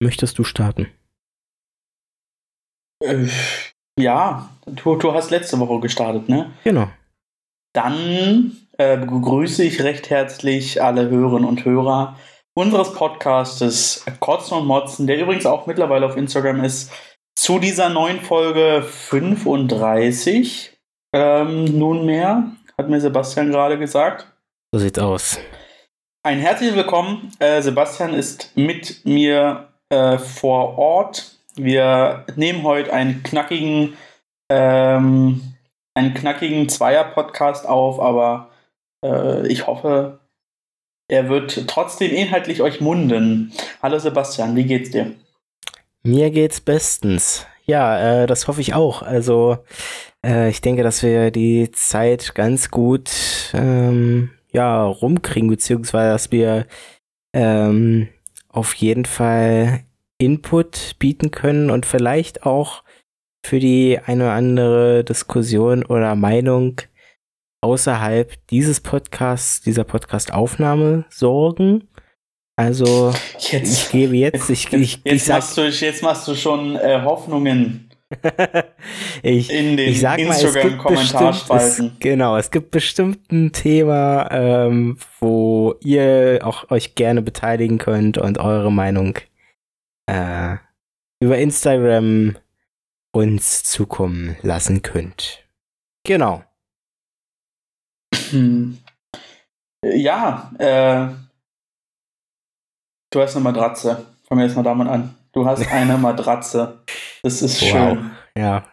möchtest du starten? Äh, ja, du, du hast letzte Woche gestartet, ne? Genau. Dann äh, begrüße ich recht herzlich alle Hörerinnen und Hörer unseres Podcastes Kotzen und Motzen, der übrigens auch mittlerweile auf Instagram ist, zu dieser neuen Folge 35. Ähm, nunmehr, hat mir Sebastian gerade gesagt. So sieht's aus. Ein herzliches Willkommen. Äh, Sebastian ist mit mir äh, vor Ort. Wir nehmen heute einen knackigen, ähm, einen knackigen Zweier-Podcast auf, aber äh, ich hoffe, er wird trotzdem inhaltlich euch munden. Hallo Sebastian, wie geht's dir? Mir geht's bestens. Ja, äh, das hoffe ich auch. Also äh, ich denke, dass wir die Zeit ganz gut ähm, ja, rumkriegen, beziehungsweise dass wir ähm, auf jeden Fall Input bieten können und vielleicht auch für die eine oder andere Diskussion oder Meinung außerhalb dieses Podcasts, dieser Podcast-Aufnahme sorgen. Also jetzt, ich gebe jetzt, ich, ich, jetzt, ich sag, machst, du, jetzt machst du schon äh, Hoffnungen ich, in den ich sag mal, es gibt bestimmt, es, genau, es gibt bestimmt ein Thema, ähm, wo ihr auch euch gerne beteiligen könnt und eure Meinung äh, über Instagram uns zukommen lassen könnt. Genau. Hm. Ja, äh, du hast eine Matratze. Fangen wir jetzt mal damit an. Du hast eine Matratze. Das ist wow. schön. Ja.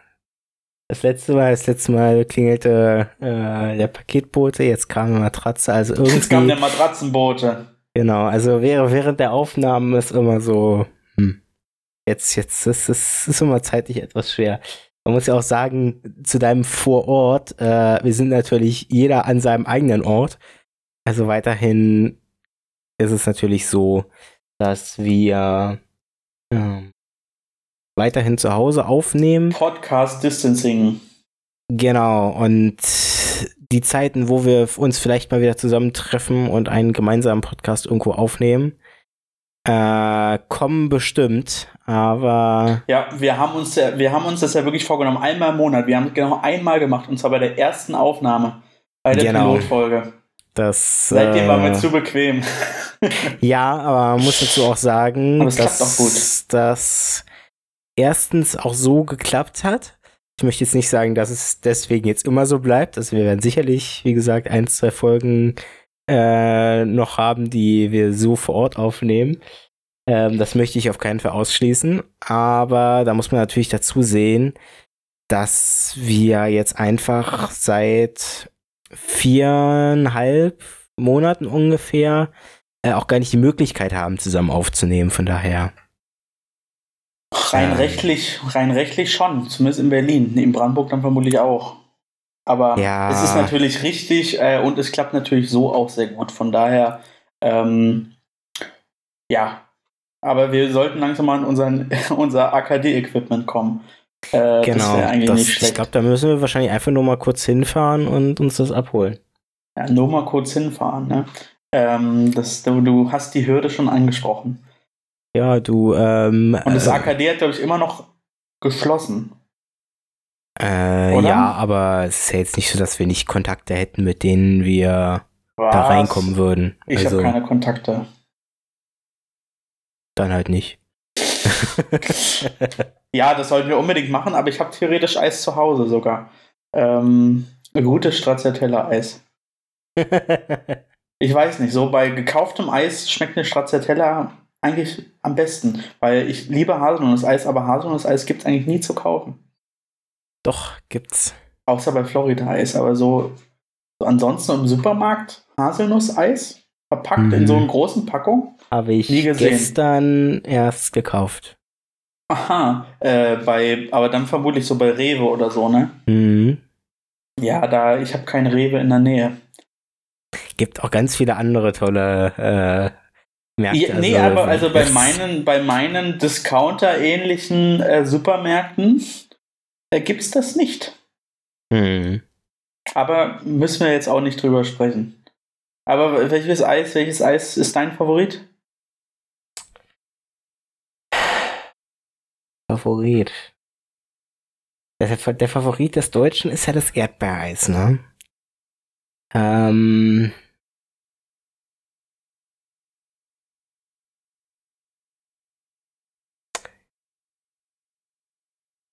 Das letzte Mal, das letzte Mal klingelte äh, der Paketbote, jetzt kam eine Matratze. Also irgendwie, jetzt kam der Matratzenbote. Genau, also während der Aufnahmen ist immer so, hm, jetzt, jetzt, das ist, ist immer zeitlich etwas schwer. Man muss ja auch sagen, zu deinem Vorort, äh, wir sind natürlich jeder an seinem eigenen Ort. Also weiterhin ist es natürlich so, dass wir ähm, weiterhin zu Hause aufnehmen. Podcast Distancing. Genau, und die Zeiten, wo wir uns vielleicht mal wieder zusammentreffen und einen gemeinsamen Podcast irgendwo aufnehmen, äh, kommen bestimmt, aber. Ja, wir haben uns ja, wir haben uns das ja wirklich vorgenommen, einmal im Monat. Wir haben es genau einmal gemacht, und zwar bei der ersten Aufnahme, bei der genau. Pilotfolge. Das, Seitdem äh, war mir zu bequem. ja, aber man muss dazu auch sagen, aber dass das erstens auch so geklappt hat. Ich möchte jetzt nicht sagen, dass es deswegen jetzt immer so bleibt. Also wir werden sicherlich, wie gesagt, ein, zwei Folgen äh, noch haben, die wir so vor Ort aufnehmen. Ähm, das möchte ich auf keinen Fall ausschließen. Aber da muss man natürlich dazu sehen, dass wir jetzt einfach seit viereinhalb Monaten ungefähr äh, auch gar nicht die Möglichkeit haben, zusammen aufzunehmen. Von daher. Rein ähm, rechtlich, rein rechtlich schon, zumindest in Berlin. In Brandenburg dann vermutlich auch. Aber ja. es ist natürlich richtig äh, und es klappt natürlich so auch sehr gut. Von daher, ähm, ja. Aber wir sollten langsam mal in unseren, unser AKD-Equipment kommen. Äh, genau, das das, ich glaube, da müssen wir wahrscheinlich einfach nur mal kurz hinfahren und uns das abholen. Ja, nur mal kurz hinfahren. Ne? Ähm, das, du, du hast die Hürde schon angesprochen. Ja, du. Ähm, und das äh, AKD hat, glaube ich, immer noch geschlossen. Äh, ja, aber es ist ja jetzt nicht so, dass wir nicht Kontakte hätten, mit denen wir Was? da reinkommen würden. Ich also, habe keine Kontakte. Dann halt nicht. ja, das sollten wir unbedingt machen, aber ich habe theoretisch Eis zu Hause sogar. Ähm, gutes Stracciatella-Eis. ich weiß nicht, so bei gekauftem Eis schmeckt eine Stracciatella eigentlich am besten, weil ich liebe Haselnuss-Eis, aber Haselnuss-Eis gibt es eigentlich nie zu kaufen. Doch, gibt's. Außer bei Florida-Eis, aber so, so, ansonsten im Supermarkt Haselnuss-Eis verpackt mhm. in so einer großen Packung. Habe ich gestern erst gekauft. Aha, äh, bei, aber dann vermutlich so bei Rewe oder so, ne? Mhm. Ja, da, ich habe kein Rewe in der Nähe. Gibt auch ganz viele andere tolle äh, Märkte. Ja, nee, also, aber also bei meinen, bei meinen Discounter-ähnlichen äh, Supermärkten äh, gibt es das nicht. Hm. Aber müssen wir jetzt auch nicht drüber sprechen. Aber welches Eis, welches Eis ist dein Favorit? Favorit? Der, Favorit des Deutschen ist ja das Erdbeereis, ne? Ähm.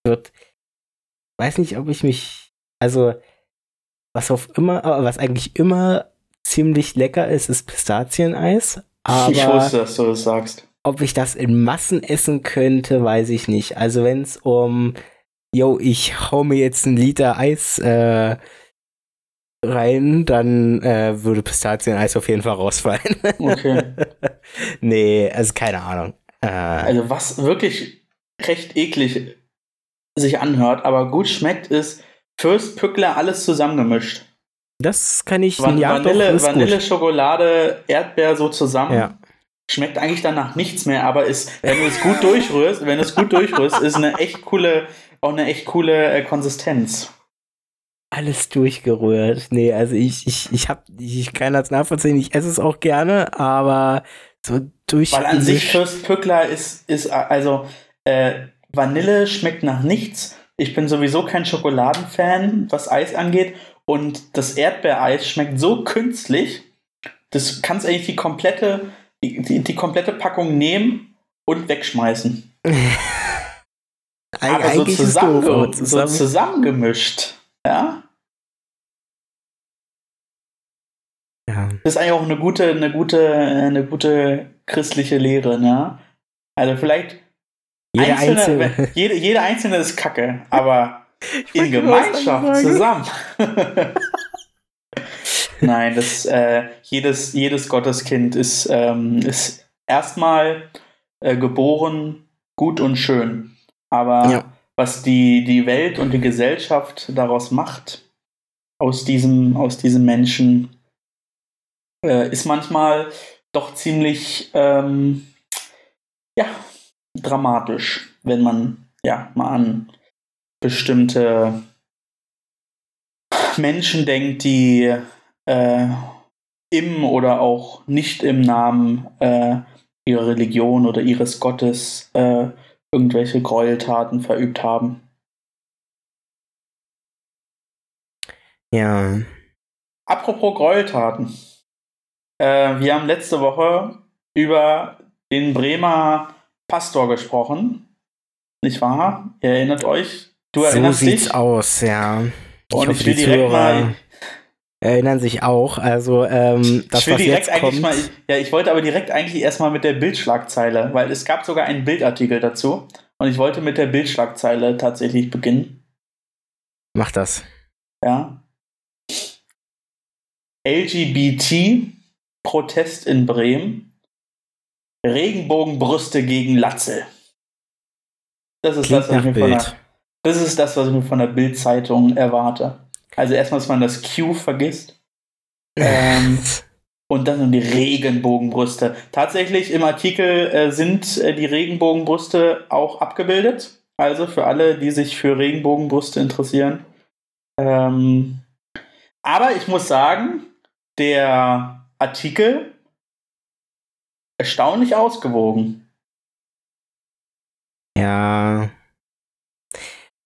Wird, weiß nicht, ob ich mich, also was auf immer, was eigentlich immer ziemlich lecker ist, ist Pistazieneis. Aber ich wusste, dass du das sagst. Ob ich das in Massen essen könnte, weiß ich nicht. Also wenn es um, yo, ich hau mir jetzt einen Liter Eis äh, rein, dann äh, würde Pistazieneis auf jeden Fall rausfallen. Okay. nee, also keine Ahnung. Äh, also was wirklich recht eklig sich anhört, aber gut schmeckt, ist Fürst Pückler alles zusammengemischt. Das kann ich Van ja, Vanille, Vanille, Schokolade, Erdbeer so zusammen. Ja. Schmeckt eigentlich danach nichts mehr, aber ist, wenn du es gut durchrührst, wenn du es gut durchrührst, ist eine echt coole, auch eine echt coole äh, Konsistenz. Alles durchgerührt. Nee, also ich, ich, ich hab, ich kann das nachvollziehen, ich esse es auch gerne, aber so durch. Weil an sich Fürst Pückler ist, ist, also, äh, Vanille schmeckt nach nichts. Ich bin sowieso kein Schokoladenfan, was Eis angeht. Und das Erdbeereis schmeckt so künstlich, das kannst eigentlich die komplette, die, die, die komplette Packung nehmen und wegschmeißen. Aber so, zusammenge so zusammengemischt, ja? Ja. Das ist eigentlich auch eine gute, eine gute, eine gute christliche Lehre, ne? Also vielleicht jede einzelne, einzelne. Jede, jede einzelne ist Kacke, aber in Gemeinschaft zusammen. Nein, das, äh, jedes, jedes Gotteskind ist, ähm, ist erstmal äh, geboren gut und schön. Aber ja. was die, die Welt und die Gesellschaft daraus macht, aus diesem, aus diesem Menschen, äh, ist manchmal doch ziemlich ähm, ja, dramatisch, wenn man ja mal an bestimmte Menschen denkt, die äh, im oder auch nicht im Namen äh, ihrer Religion oder ihres Gottes äh, irgendwelche Gräueltaten verübt haben. Ja. Apropos Gräueltaten. Äh, wir haben letzte Woche über den Bremer Pastor gesprochen. Nicht wahr? Ihr erinnert euch? Du erinnerst so sieht's dich? aus, ja. Ich Und ich will direkt Zuhörer mal erinnern sich auch. Also ähm, das, ich will direkt eigentlich kommt, mal, ja, ich wollte aber direkt eigentlich erstmal mit der Bildschlagzeile, weil es gab sogar einen Bildartikel dazu und ich wollte mit der Bildschlagzeile tatsächlich beginnen. Mach das. Ja. LGBT Protest in Bremen. Regenbogenbrüste gegen Latze. Das ist Klingt das, was ich mir von der, das ist das, was ich mir von der Bild-Zeitung erwarte. Also erstmal, dass man das Q vergisst. Ähm, und dann die Regenbogenbrüste. Tatsächlich im Artikel äh, sind äh, die Regenbogenbrüste auch abgebildet. Also für alle, die sich für Regenbogenbrüste interessieren. Ähm, aber ich muss sagen, der Artikel erstaunlich ausgewogen. Ja,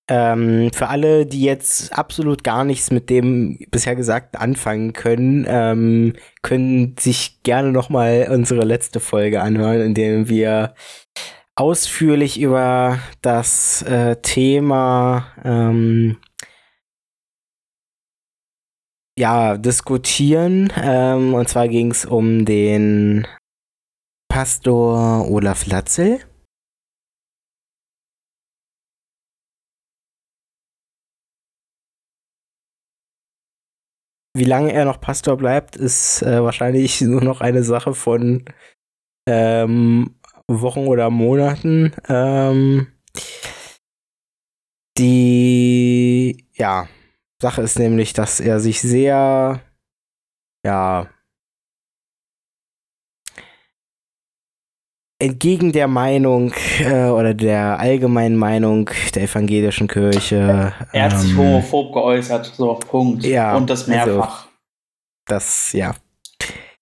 ähm, für alle, die jetzt absolut gar nichts mit dem bisher Gesagten anfangen können, ähm, können sich gerne nochmal unsere letzte Folge anhören, in der wir ausführlich über das äh, Thema ähm, ja, diskutieren. Ähm, und zwar ging es um den Pastor Olaf Latzel. Wie lange er noch Pastor bleibt, ist äh, wahrscheinlich nur noch eine Sache von ähm, Wochen oder Monaten. Ähm, die ja, Sache ist nämlich, dass er sich sehr ja entgegen der Meinung äh, oder der allgemeinen Meinung der evangelischen Kirche. Er hat sich ähm, homophob geäußert, so, Punkt. Ja. Und das also mehrfach. Also, das, ja.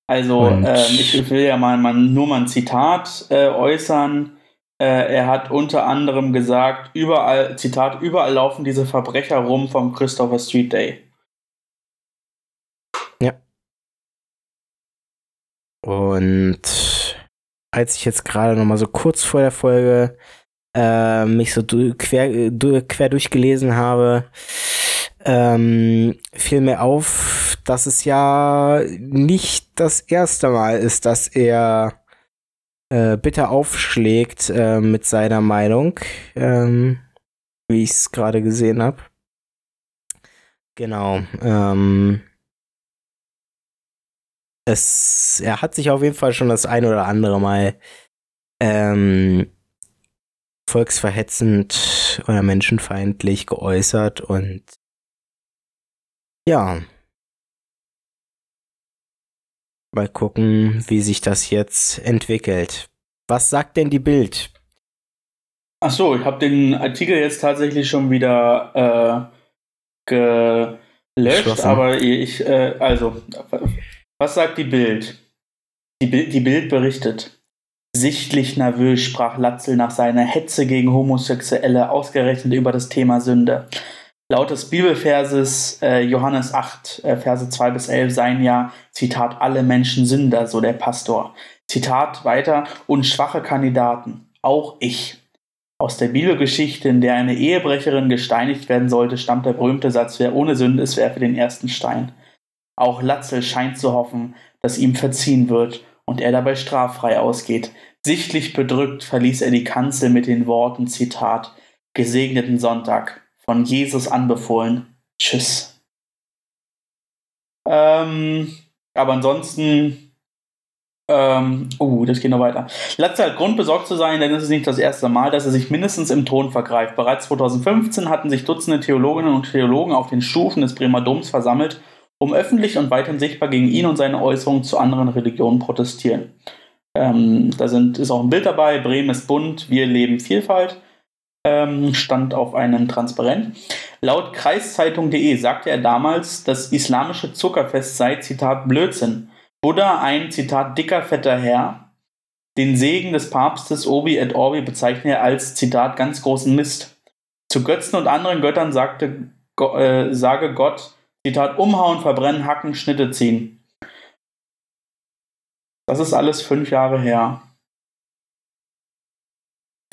Also, äh, ich will ja mal, mal nur mal ein Zitat äh, äußern. Äh, er hat unter anderem gesagt, überall, Zitat, überall laufen diese Verbrecher rum vom Christopher Street Day. Ja. Und als ich jetzt gerade noch mal so kurz vor der Folge äh, mich so du quer, du quer durchgelesen habe, ähm, fiel mir auf, dass es ja nicht das erste Mal ist, dass er äh, bitter aufschlägt äh, mit seiner Meinung, ähm, wie ich es gerade gesehen habe. Genau. Ähm, es, er hat sich auf jeden Fall schon das ein oder andere Mal ähm, volksverhetzend oder menschenfeindlich geäußert und ja. Mal gucken, wie sich das jetzt entwickelt. Was sagt denn die Bild? Ach so, ich habe den Artikel jetzt tatsächlich schon wieder äh, gelöscht, aber ich, äh, also, was sagt die Bild? Die, Bild? die Bild berichtet. Sichtlich nervös sprach Latzel nach seiner Hetze gegen Homosexuelle ausgerechnet über das Thema Sünde. Laut des Bibelverses äh, Johannes 8, äh, Verse 2 bis 11 seien ja, Zitat, alle Menschen Sünder, so der Pastor. Zitat weiter, und schwache Kandidaten, auch ich. Aus der Bibelgeschichte, in der eine Ehebrecherin gesteinigt werden sollte, stammt der berühmte Satz, wer ohne Sünde ist, werfe den ersten Stein. Auch Latzel scheint zu hoffen, dass ihm verziehen wird und er dabei straffrei ausgeht. Sichtlich bedrückt verließ er die Kanzel mit den Worten, Zitat, Gesegneten Sonntag, von Jesus anbefohlen. Tschüss. Ähm, aber ansonsten, ähm, uh, das geht noch weiter. Latze hat Grund besorgt zu sein, denn es ist nicht das erste Mal, dass er sich mindestens im Ton vergreift. Bereits 2015 hatten sich Dutzende Theologinnen und Theologen auf den Stufen des Bremer Doms versammelt, um öffentlich und weiterhin sichtbar gegen ihn und seine Äußerungen zu anderen Religionen protestieren. Ähm, da sind, ist auch ein Bild dabei, Bremen ist bunt, wir leben Vielfalt ähm, stand auf einem Transparent. Laut Kreiszeitung.de sagte er damals, das islamische Zuckerfest sei, Zitat, Blödsinn. Buddha ein, Zitat, dicker, fetter Herr. Den Segen des Papstes Obi et Orbi bezeichne er als, Zitat, ganz großen Mist. Zu Götzen und anderen Göttern sagte, äh, sage Gott, Zitat, umhauen, verbrennen, hacken, Schnitte ziehen. Das ist alles fünf Jahre her.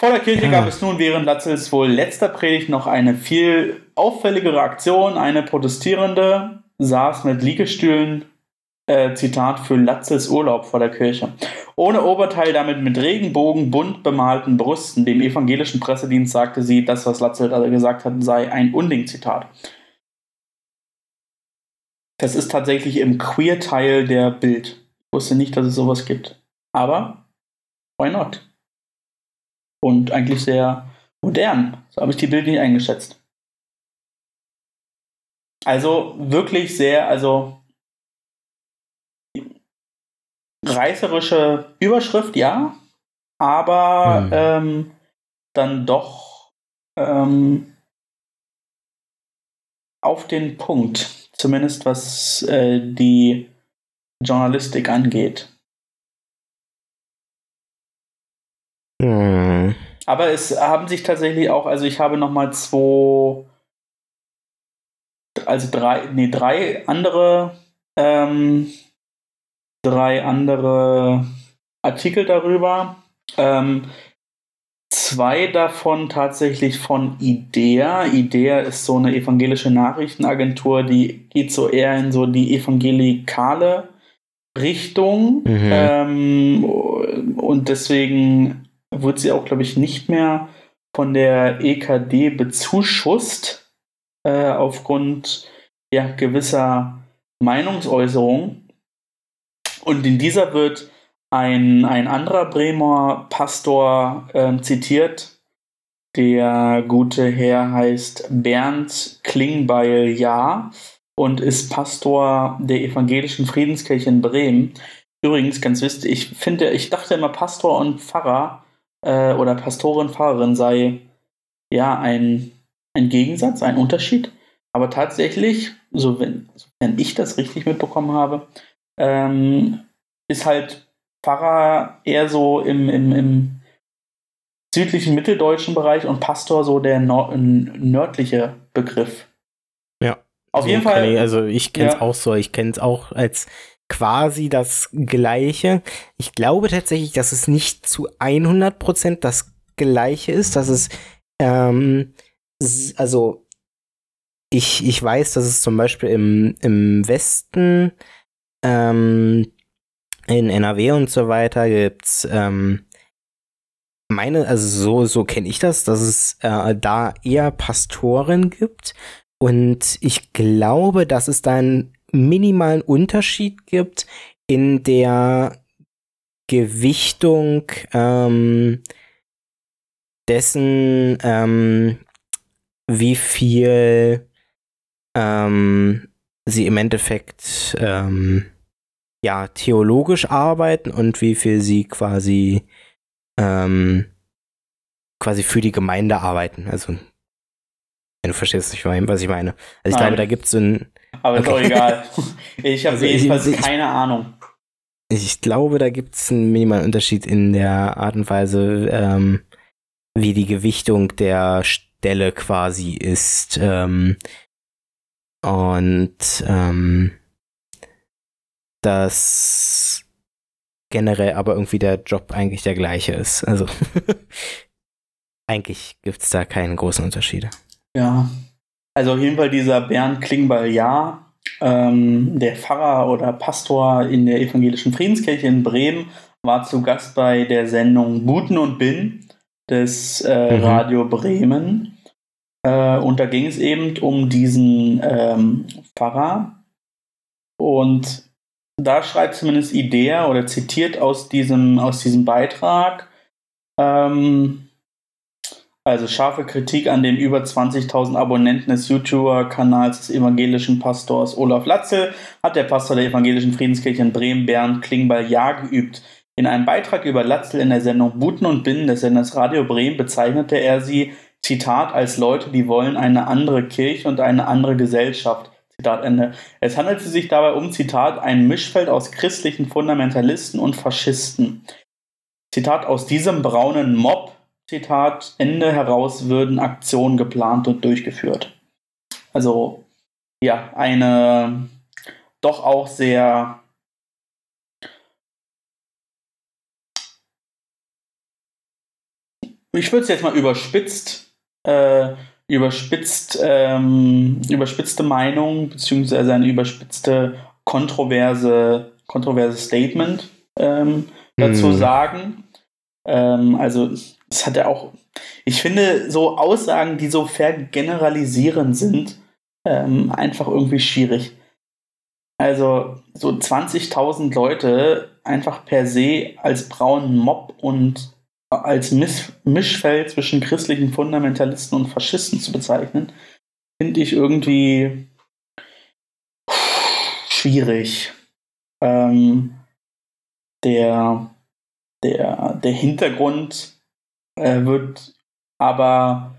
Vor der Kirche ja. gab es nun während Latzels wohl letzter Predigt noch eine viel auffälligere Aktion. Eine Protestierende saß mit Liegestühlen, äh, Zitat, für Latzels Urlaub vor der Kirche. Ohne Oberteil, damit mit Regenbogen bunt bemalten Brüsten. Dem evangelischen Pressedienst sagte sie, das, was Latzel gesagt hat, sei ein Unding-Zitat. Das ist tatsächlich im Queer-Teil der Bild. Ich wusste nicht, dass es sowas gibt. Aber, why not? und eigentlich sehr modern. So habe ich die Bilder nicht eingeschätzt. Also wirklich sehr, also reißerische Überschrift, ja, aber hm. ähm, dann doch ähm, auf den Punkt, zumindest was äh, die Journalistik angeht. Mhm. Aber es haben sich tatsächlich auch, also ich habe nochmal zwei, also drei, nee, drei andere, ähm, drei andere Artikel darüber. Ähm, zwei davon tatsächlich von IDEA. IDEA ist so eine evangelische Nachrichtenagentur, die geht so eher in so die evangelikale Richtung. Mhm. Ähm, und deswegen wird sie auch, glaube ich, nicht mehr von der EKD bezuschusst äh, aufgrund ja, gewisser Meinungsäußerungen. Und in dieser wird ein, ein anderer Bremer Pastor äh, zitiert. Der gute Herr heißt Bernd Klingbeil-Jahr und ist Pastor der evangelischen Friedenskirche in Bremen. Übrigens, ganz wichtig, ich finde, ich dachte immer, Pastor und Pfarrer äh, oder Pastorin, Pfarrerin sei ja ein, ein Gegensatz, ein Unterschied. Aber tatsächlich, so wenn, wenn ich das richtig mitbekommen habe, ähm, ist halt Pfarrer eher so im, im, im südlichen mitteldeutschen Bereich und Pastor so der nord nördliche Begriff. Ja. Auf so jeden Fall. Ich, also ich kenne es Ja. auch so. Ich kenne es auch als quasi das Gleiche. Ich glaube tatsächlich, dass es nicht zu 100% das Gleiche ist, dass es, ähm, also ich, ich weiß, dass es zum Beispiel im, im Westen, ähm, in NRW und so weiter gibt's, ähm, meine, also so, so kenne ich das, dass es äh, da eher Pastoren gibt. Und ich glaube, dass es da einen minimalen Unterschied gibt in der Gewichtung ähm, dessen, ähm, wie viel ähm, sie im Endeffekt ähm, ja theologisch arbeiten und wie viel sie quasi ähm, quasi für die Gemeinde arbeiten. Also wenn du verstehst, was ich meine. Also ich Nein. glaube, da gibt es so ein Aber ist auch Okay. egal. Ich habe Also jedenfalls ich- keine Ahnung. Ich glaube, da gibt es einen minimalen Unterschied in der Art und Weise, ähm, wie die Gewichtung der Stelle quasi ist. Ähm, und ähm, dass generell aber irgendwie der Job eigentlich der gleiche ist. Also eigentlich gibt es da keine großen Unterschiede. Ja. Also auf jeden Fall dieser Bernd Klingbeil, ja. Ähm, der Pfarrer oder Pastor in der evangelischen Friedenskirche in Bremen war zu Gast bei der Sendung Buten und Bin des äh, Mhm. Radio Bremen. Äh, und da ging es eben um diesen ähm, Pfarrer. Und da schreibt zumindest Idea oder zitiert aus diesem, aus diesem Beitrag, ähm, also scharfe Kritik an dem über 20.000 Abonnenten des YouTuber-Kanals des evangelischen Pastors Olaf Latzel hat der Pastor der evangelischen Friedenskirche in Bremen, Bernd Klingbeil, ja geübt. In einem Beitrag über Latzel in der Sendung Buten und Binnen des Senders Radio Bremen bezeichnete er sie, Zitat, als Leute, die wollen eine andere Kirche und eine andere Gesellschaft. Zitat Ende. Es handelte sich dabei um, Zitat, ein Mischfeld aus christlichen Fundamentalisten und Faschisten. Zitat, aus diesem braunen Mob, Zitat, Ende heraus würden Aktionen geplant und durchgeführt. Also, ja, eine doch auch sehr ich würde es jetzt mal überspitzt, äh, überspitzt, ähm, überspitzte Meinung, beziehungsweise eine überspitzte, kontroverse, kontroverse Statement ähm, dazu Hm. sagen. Ähm, also, es hat ja auch, ich finde, so Aussagen, die so vergeneralisierend sind, ähm, einfach irgendwie schwierig. Also, so 20.000 Leute einfach per se als braunen Mob und als Miss Mischfeld zwischen christlichen Fundamentalisten und Faschisten zu bezeichnen, finde ich irgendwie schwierig. Ähm, der, der, der Hintergrund äh, wird aber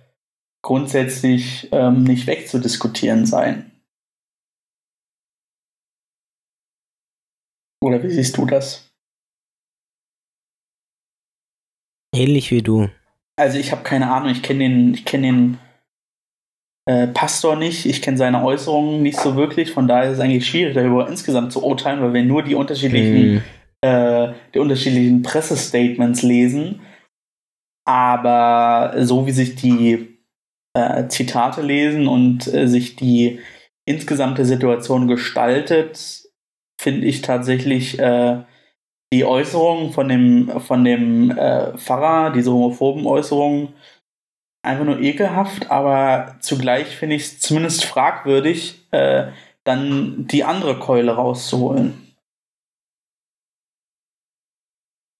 grundsätzlich ähm, nicht wegzudiskutieren sein. Oder wie siehst du das? Ähnlich wie du. Also ich habe keine Ahnung, ich kenne den, ich kenne den äh, Pastor nicht, ich kenne seine Äußerungen nicht so wirklich, von daher ist es eigentlich schwierig, darüber insgesamt zu urteilen, weil wir nur die unterschiedlichen, Hm. äh, die unterschiedlichen Pressestatements lesen. Aber so wie sich die äh, Zitate lesen und äh, sich die insgesamte Situation gestaltet, finde ich tatsächlich äh, die Äußerungen von dem, von dem äh, Pfarrer, diese homophoben Äußerungen, einfach nur ekelhaft, aber zugleich finde ich es zumindest fragwürdig, äh, dann die andere Keule rauszuholen.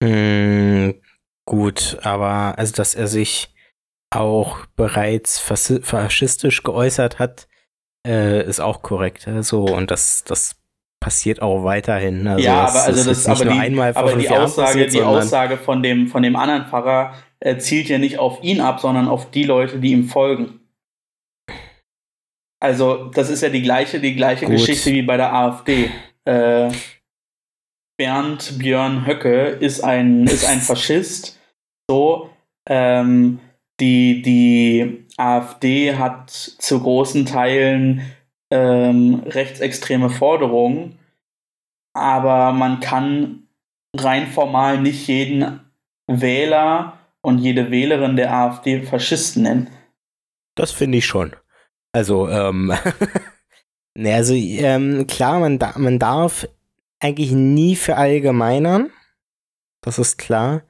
Mm, gut, aber also, dass er sich auch bereits faschistisch geäußert hat, äh, ist auch korrekt. Also, und das, das passiert auch weiterhin. Also, ja, das, aber also ist das, jetzt nicht aber nur die, aber die Aussage, passiert, die Aussage von dem, von dem anderen Pfarrer äh, zielt ja nicht auf ihn ab, sondern auf die Leute, die ihm folgen. Also, das ist ja die gleiche, die gleiche Gut. Geschichte wie bei der AfD. Äh, Bernd Björn Höcke ist ein, ist ein Faschist. So, Ähm, die, die AfD hat zu großen Teilen ähm, rechtsextreme Forderungen, aber man kann rein formal nicht jeden Wähler und jede Wählerin der AfD Faschisten nennen. Das finde ich schon. Also, ähm, ne, also ähm, klar, man, da, man darf eigentlich nie verallgemeinern. Das ist klar.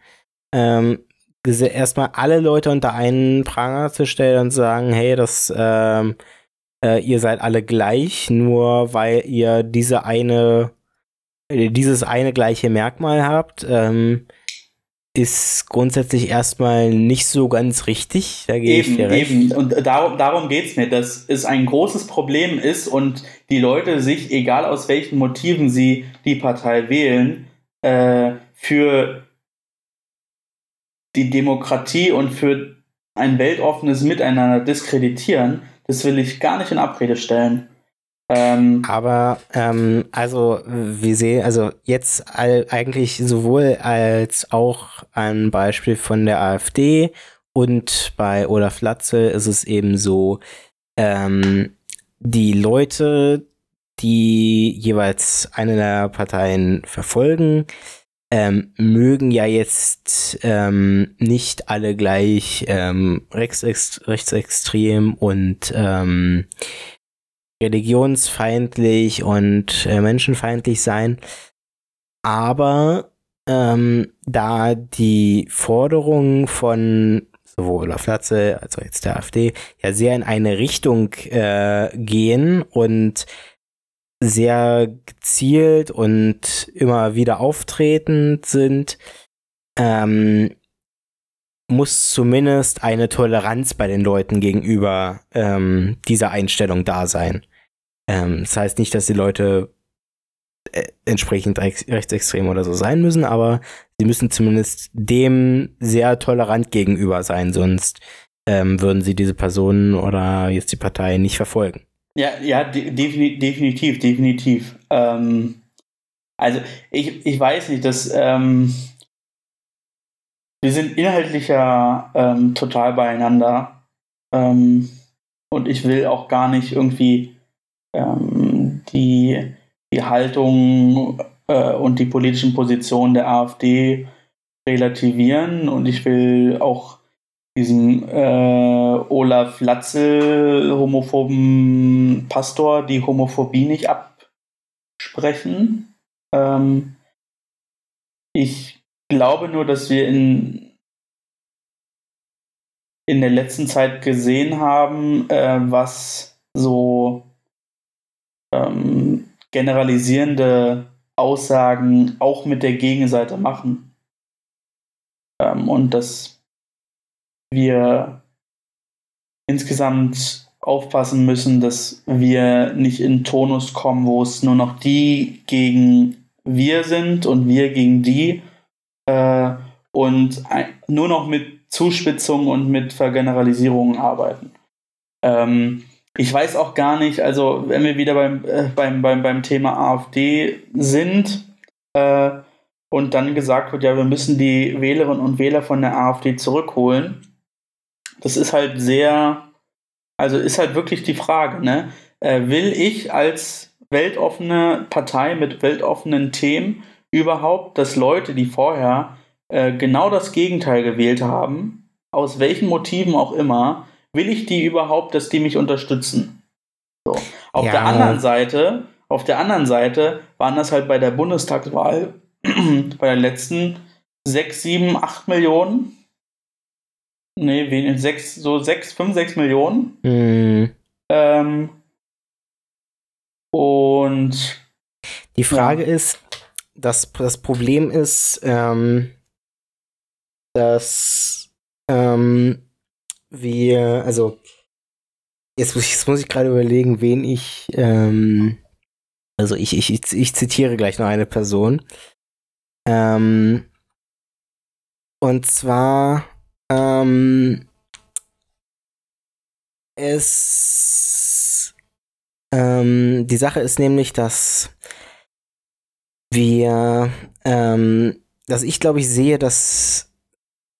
Ähm, erstmal alle Leute unter einen Pranger zu stellen und sagen, hey, das, ähm, äh, ihr seid alle gleich, nur weil ihr diese eine, äh, dieses eine gleiche Merkmal habt, ähm, ist grundsätzlich erstmal nicht so ganz richtig. Da gehe ich dir recht. Eben. Und darum, darum geht es mir, dass es ein großes Problem ist und die Leute sich, egal aus welchen Motiven sie die Partei wählen, äh, für die Demokratie und für ein weltoffenes Miteinander diskreditieren, das will ich gar nicht in Abrede stellen. Ähm, Aber ähm, also wir sehen, also jetzt all, eigentlich sowohl als auch ein Beispiel von der AfD und bei Olaf Latze ist es eben so, ähm, die Leute, die jeweils eine der Parteien verfolgen, ähm, mögen ja jetzt ähm, nicht alle gleich ähm, rechtsext rechtsextrem und ähm, religionsfeindlich und äh, menschenfeindlich sein. Aber ähm, da die Forderungen von sowohl auf Latze als auch jetzt der AfD ja sehr in eine Richtung äh, gehen und sehr gezielt und immer wieder auftretend sind, ähm, muss zumindest eine Toleranz bei den Leuten gegenüber ähm, dieser Einstellung da sein. Ähm, das heißt nicht, dass die Leute äh, entsprechend rechtsextrem oder so sein müssen, aber sie müssen zumindest dem sehr tolerant gegenüber sein, sonst ähm, würden sie diese Personen oder jetzt die Partei nicht verfolgen. Ja, ja, de definitiv, definitiv. Ähm, also ich, ich weiß nicht, dass ähm, wir sind inhaltlicher ähm, total beieinander ähm, und ich will auch gar nicht irgendwie ähm, die, die Haltung äh, und die politischen Positionen der AfD relativieren und ich will auch diesen äh, Olaf Latzel, homophoben Pastor, die Homophobie nicht absprechen. Ähm, ich glaube nur, dass wir in, in der letzten Zeit gesehen haben, äh, was so ähm, generalisierende Aussagen auch mit der Gegenseite machen. Ähm, und dass wir insgesamt aufpassen müssen, dass wir nicht in Tonus kommen, wo es nur noch die gegen wir sind und wir gegen die äh, und ein, nur noch mit Zuspitzungen und mit Vergeneralisierungen arbeiten. Ähm, ich weiß auch gar nicht, also wenn wir wieder beim, äh, beim, beim, beim Thema AfD sind äh, und dann gesagt wird, ja, wir müssen die Wählerinnen und Wähler von der AfD zurückholen, das ist halt sehr, also ist halt wirklich die Frage, ne? Äh, will ich als weltoffene Partei mit weltoffenen Themen überhaupt, dass Leute, die vorher äh, genau das Gegenteil gewählt haben, aus welchen Motiven auch immer, will ich die überhaupt, dass die mich unterstützen? So. Auf ja. der anderen Seite, auf der anderen Seite waren das halt bei der Bundestagswahl bei der letzten 6, 7, 8 Millionen Nee, wenig, sechs, so sechs, fünf, sechs Millionen. Mhm. Ähm, und die Frage ja. ist, das, das Problem ist, ähm, dass ähm, wir, also jetzt muss ich, jetzt muss ich gerade überlegen, wen ich, ähm, also ich, ich, ich, ich zitiere gleich noch eine Person. Ähm, und zwar ähm, es ähm, die Sache ist nämlich, dass wir, ähm, dass ich glaube ich sehe, dass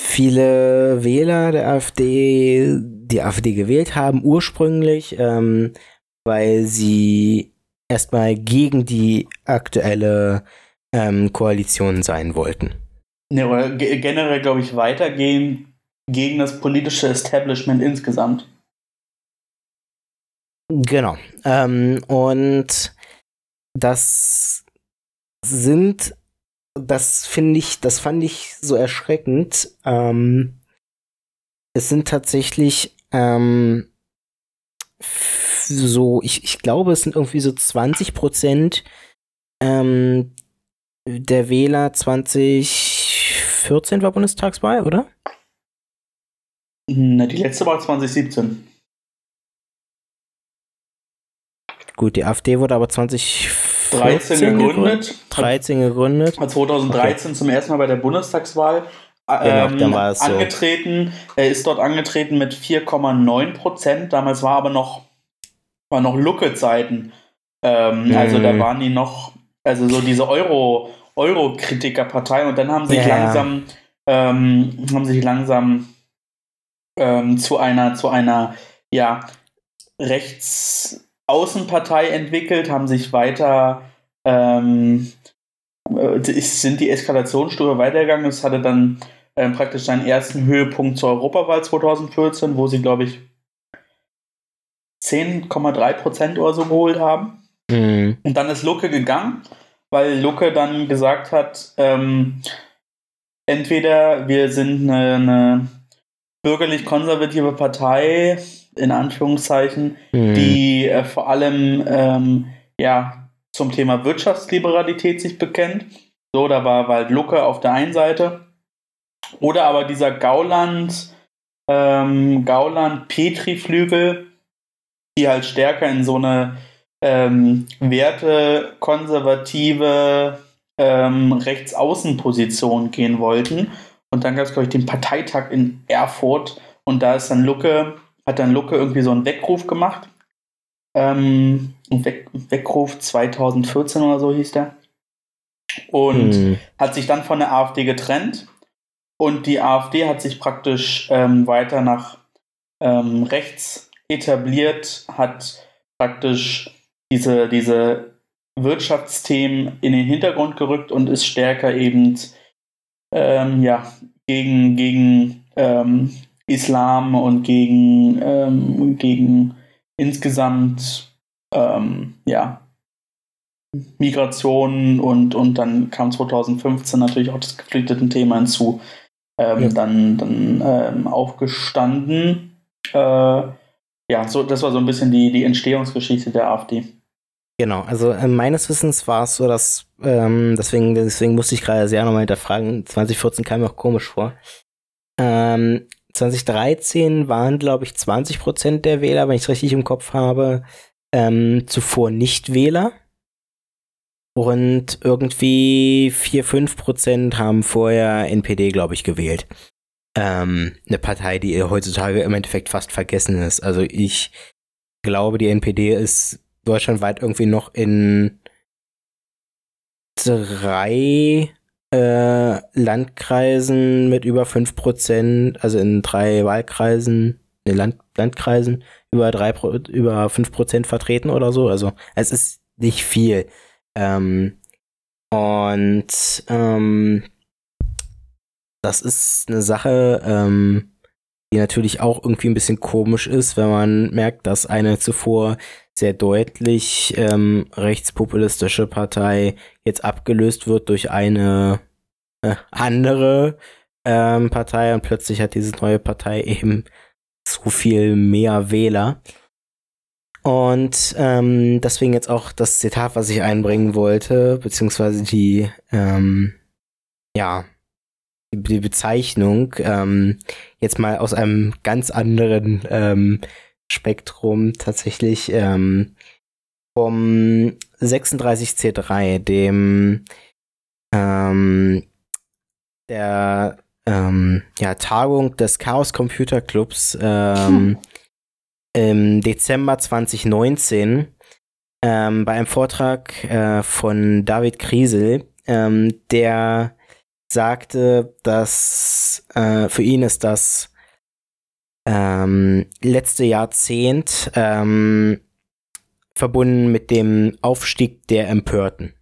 viele Wähler der AfD die AfD gewählt haben, ursprünglich, ähm, weil sie erstmal gegen die aktuelle ähm, Koalition sein wollten. Ne, oder generell, glaube ich, weitergehen gegen das politische Establishment insgesamt. Genau. Ähm, und das sind, das finde ich, das fand ich so erschreckend. Ähm, es sind tatsächlich ähm, so, ich, ich glaube, es sind irgendwie so 20 Prozent ähm, der Wähler 2014 war Bundestagswahl, oder? Na, die letzte war 2017. Gut, die AfD wurde aber 2013 gegründet. 13 gegründet. 2013 okay. zum ersten Mal bei der Bundestagswahl genau, ähm, angetreten. So. Er ist dort angetreten mit 4,9 Prozent. Damals war aber noch, war noch Lucke-Zeiten. Ähm, mm. Also da waren die noch, also so diese Euro, Euro-Kritiker-Partei und dann haben sich yeah. langsam, ähm, haben sich langsam ähm, zu einer, zu einer, ja, Rechtsaußenpartei entwickelt, haben sich weiter, ähm, äh, sind die Eskalationsstufe weitergegangen. Es hatte dann ähm, praktisch seinen ersten Höhepunkt zur Europawahl 2014, wo sie, glaube ich, 10,3 Prozent oder so geholt haben. Mhm. Und dann ist Lucke gegangen, weil Lucke dann gesagt hat, ähm, entweder wir sind eine, eine bürgerlich-konservative Partei, in Anführungszeichen, mhm. die äh, vor allem ähm, ja, zum Thema Wirtschaftsliberalität sich bekennt. So, da war halt Lucke auf der einen Seite. Oder aber dieser Gauland, ähm, Gauland-Petri-Flügel, die halt stärker in so eine ähm, Werte konservative ähm, Rechtsaußenposition gehen wollten. Und dann gab es, glaube ich, den Parteitag in Erfurt und da ist dann Lucke, hat dann Lucke irgendwie so einen Weckruf gemacht. Ähm, Weck, Weckruf 2014 oder so hieß der. Und hm. hat sich dann von der AfD getrennt. Und die AfD hat sich praktisch ähm, weiter nach ähm, rechts etabliert, hat praktisch diese, diese Wirtschaftsthemen in den Hintergrund gerückt und ist stärker eben ähm, ja, gegen, gegen ähm, Islam und gegen, ähm, gegen insgesamt ähm, ja, Migration und, und dann kam 2015 natürlich auch das Geflüchteten-Thema hinzu. Ähm, ja. Dann, dann ähm, aufgestanden. Äh, ja, so, das war so ein bisschen die, die Entstehungsgeschichte der AfD. Genau, also äh, meines Wissens war es so, dass, ähm, deswegen, deswegen musste ich gerade sehr nochmal hinterfragen, 2014 kam mir auch komisch vor. Ähm, 2013 waren, glaube ich, 20 Prozent der Wähler, wenn ich es richtig im Kopf habe, ähm, zuvor Nicht-Wähler. Und irgendwie 4, 5 Prozent haben vorher NPD, glaube ich, gewählt. Ähm, eine Partei, die heutzutage im Endeffekt fast vergessen ist. Also ich glaube, die NPD ist deutschlandweit irgendwie noch in drei äh, Landkreisen mit über 5%, also in drei Wahlkreisen, in Land, Landkreisen über, drei, über 5% vertreten oder so. Also es ist nicht viel. Ähm, und ähm, das ist eine Sache, ähm, die natürlich auch irgendwie ein bisschen komisch ist, wenn man merkt, dass eine zuvor sehr deutlich ähm, rechtspopulistische Partei jetzt abgelöst wird durch eine äh, andere ähm, Partei und plötzlich hat diese neue Partei eben so viel mehr Wähler. Und ähm, deswegen jetzt auch das Zitat, was ich einbringen wollte, beziehungsweise die, ähm, ja, die Bezeichnung ähm, jetzt mal aus einem ganz anderen ähm, Spektrum tatsächlich ähm, vom 36C3, dem ähm, der ähm, ja, Tagung des Chaos Computer Clubs ähm, hm. im Dezember 2019 ähm, bei einem Vortrag äh, von David Kriesel, ähm, der sagte, dass äh, für ihn ist das ähm, letzte Jahrzehnt ähm, verbunden mit dem Aufstieg der Empörten.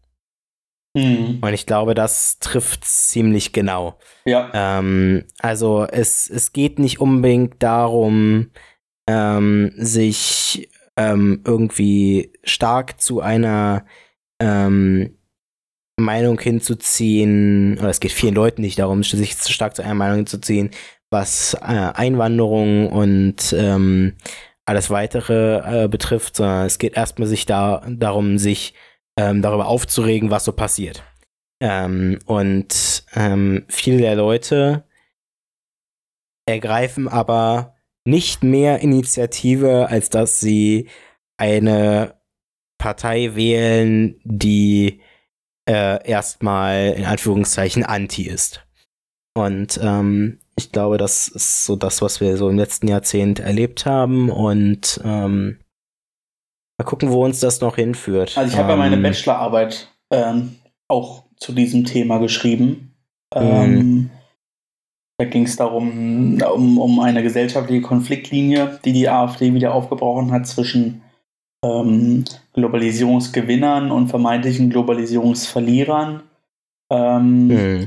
Mhm. Und ich glaube, das trifft ziemlich genau. Ja. Ähm, also es, es geht nicht unbedingt darum, ähm, sich ähm, irgendwie stark zu einer ähm, Meinung hinzuziehen, oder es geht vielen Leuten nicht darum, sich zu stark zu einer Meinung hinzuziehen, was äh, Einwanderung und ähm, alles weitere äh, betrifft, sondern es geht erstmal sich da darum, sich ähm, darüber aufzuregen, was so passiert. Ähm, und ähm, viele der Leute ergreifen aber nicht mehr Initiative, als dass sie eine Partei wählen, die äh, erstmal in Anführungszeichen anti ist. Und ähm, ich glaube, das ist so das, was wir so im letzten Jahrzehnt erlebt haben. Und ähm, mal gucken, wo uns das noch hinführt. Also ich habe ähm, ja meine ähm, Bachelorarbeit ähm, auch zu diesem Thema geschrieben. Ähm, mhm. Da ging es darum, um, um eine gesellschaftliche Konfliktlinie, die die AfD wieder aufgebrochen hat zwischen ähm, Globalisierungsgewinnern und vermeintlichen Globalisierungsverlierern. Ähm, mhm.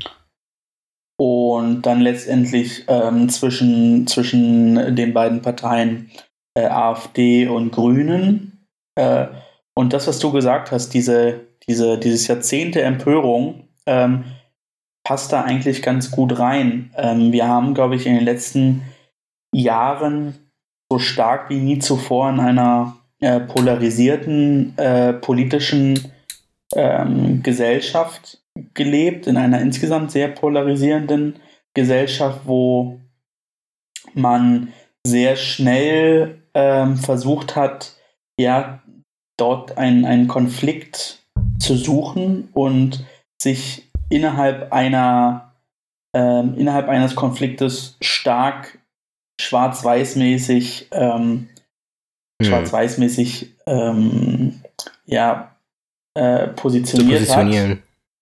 Und dann letztendlich ähm, zwischen, zwischen den beiden Parteien äh, AfD und Grünen. Äh, und das, was du gesagt hast, diese, diese, dieses Jahrzehnte Empörung, ähm, passt da eigentlich ganz gut rein. Ähm, wir haben, glaube ich, in den letzten Jahren so stark wie nie zuvor in einer äh, polarisierten äh, politischen ähm, Gesellschaft gelebt, in einer insgesamt sehr polarisierenden Gesellschaft, wo man sehr schnell ähm, versucht hat, ja, dort einen Konflikt zu suchen und sich innerhalb einer ähm, innerhalb eines Konfliktes stark schwarz-weiß-mäßig ähm, hm. schwarz-weiß-mäßig ähm, ja, äh, positioniert hat.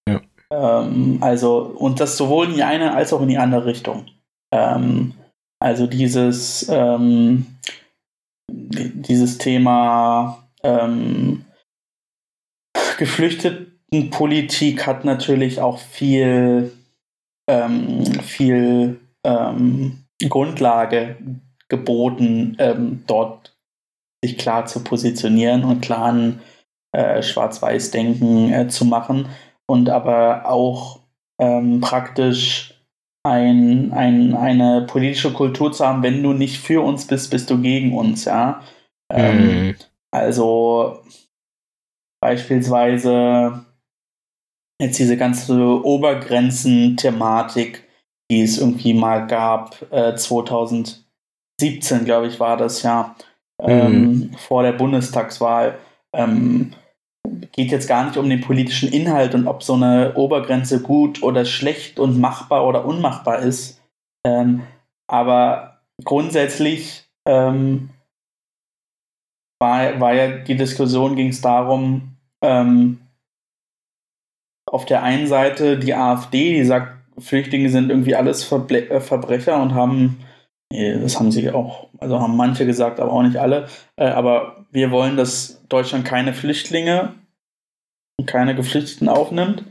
Ja. Ähm, also, und das sowohl in die eine als auch in die andere Richtung. Ähm, also dieses, ähm, dieses Thema ähm, Geflüchtetenpolitik hat natürlich auch viel, ähm, viel Grundlage geboten, ähm, dort sich klar zu positionieren und klaren äh, Schwarz-Weiß-Denken äh, zu machen und aber auch ähm, praktisch ein, ein, eine politische Kultur zu haben, wenn du nicht für uns bist, bist du gegen uns, ja. Ähm, mhm. Also beispielsweise jetzt diese ganze Obergrenzen-Thematik, die es irgendwie mal gab, äh, 2017, glaube ich, war das ja, ähm, mhm. vor der Bundestagswahl. Ähm, geht jetzt gar nicht um den politischen Inhalt und ob so eine Obergrenze gut oder schlecht und machbar oder unmachbar ist. Ähm, aber grundsätzlich ähm, war, war ja die Diskussion, ging es darum, ähm, auf der einen Seite die AfD, die sagt, Flüchtlinge sind irgendwie alles Verble äh, Verbrecher und haben das haben sie auch, also haben manche gesagt, aber auch nicht alle. Äh, aber wir wollen, dass Deutschland keine Flüchtlinge und keine Geflüchteten aufnimmt.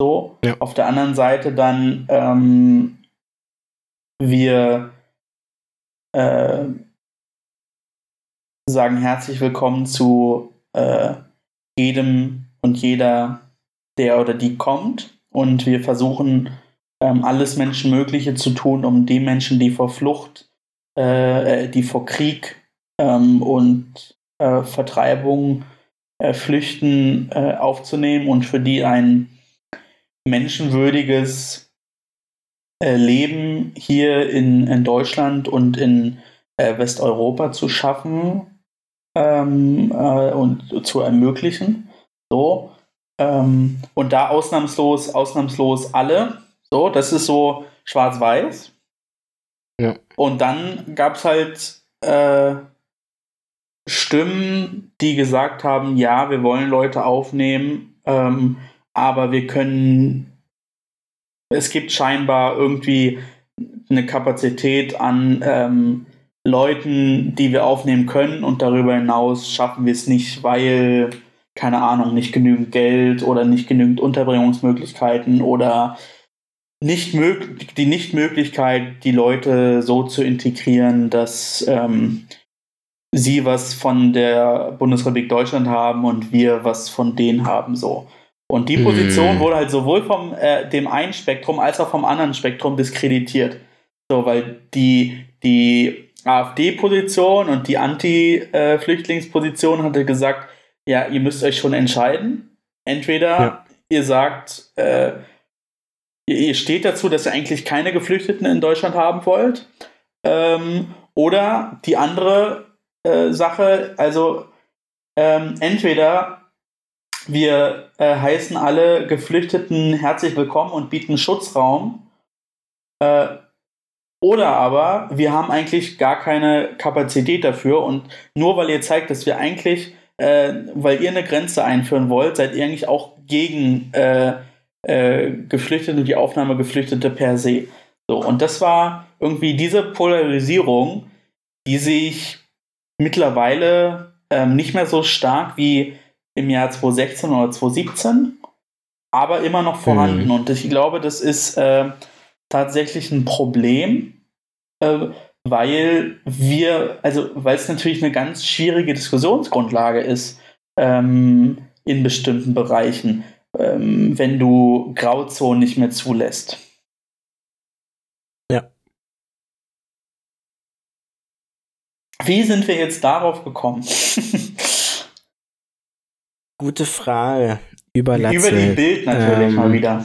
So. Ja. Auf der anderen Seite dann ähm, wir äh, sagen herzlich willkommen zu äh, jedem und jeder, der oder die kommt. Und wir versuchen ähm, alles Menschenmögliche zu tun, um die Menschen, die vor Flucht, äh, äh, die vor Krieg ähm, und äh, Vertreibung äh, flüchten, äh, aufzunehmen und für die ein menschenwürdiges äh, Leben hier in, in Deutschland und in Westeuropa zu schaffen ähm, und zu ermöglichen. So. Ähm, und da ausnahmslos, ausnahmslos alle so, das ist so schwarz-weiß. Ja. Und dann gab es halt äh, Stimmen, die gesagt haben, ja, wir wollen Leute aufnehmen, ähm, aber wir können es gibt scheinbar irgendwie eine Kapazität an ähm, Leuten, die wir aufnehmen können und darüber hinaus schaffen wir es nicht, weil, keine Ahnung, nicht genügend Geld oder nicht genügend Unterbringungsmöglichkeiten oder nicht die Nichtmöglichkeit, die Leute so zu integrieren, dass ähm, sie was von der Bundesrepublik Deutschland haben und wir was von denen haben, so. Und die Position mm. wurde halt sowohl vom äh, dem einen Spektrum als auch vom anderen Spektrum diskreditiert. So, weil die, die AfD-Position und die Anti-Flüchtlingsposition hatte gesagt, ja, ihr müsst euch schon entscheiden. Entweder ja. ihr sagt, äh, ihr steht dazu, dass ihr eigentlich keine Geflüchteten in Deutschland haben wollt. Ähm, oder die andere äh, Sache, also ähm, entweder wir äh, heißen alle Geflüchteten herzlich willkommen und bieten Schutzraum. Äh, oder aber wir haben eigentlich gar keine Kapazität dafür und nur weil ihr zeigt, dass wir eigentlich, äh, weil ihr eine Grenze einführen wollt, seid ihr eigentlich auch gegen äh, Geflüchtete und die Aufnahme Geflüchtete per se. So, und das war irgendwie diese Polarisierung, die sich mittlerweile ähm, nicht mehr so stark wie im Jahr 2016 oder 2017, aber immer noch vorhanden. Mhm. Und ich glaube, das ist äh, tatsächlich ein Problem, äh, weil wir, also weil es natürlich eine ganz schwierige Diskussionsgrundlage ist ähm, in bestimmten Bereichen, ähm, wenn du Grauzonen nicht mehr zulässt. Ja. Wie sind wir jetzt darauf gekommen? Gute Frage. Über Latzel. Über die Bild natürlich ähm, mal wieder.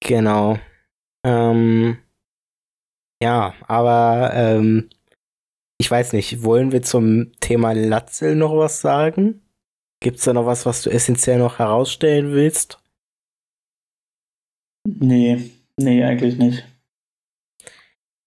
Genau. Ähm, ja, aber ähm, ich weiß nicht, wollen wir zum Thema Latzel noch was sagen? Gibt es da noch was, was du essentiell noch herausstellen willst? Nee, nee, eigentlich nicht.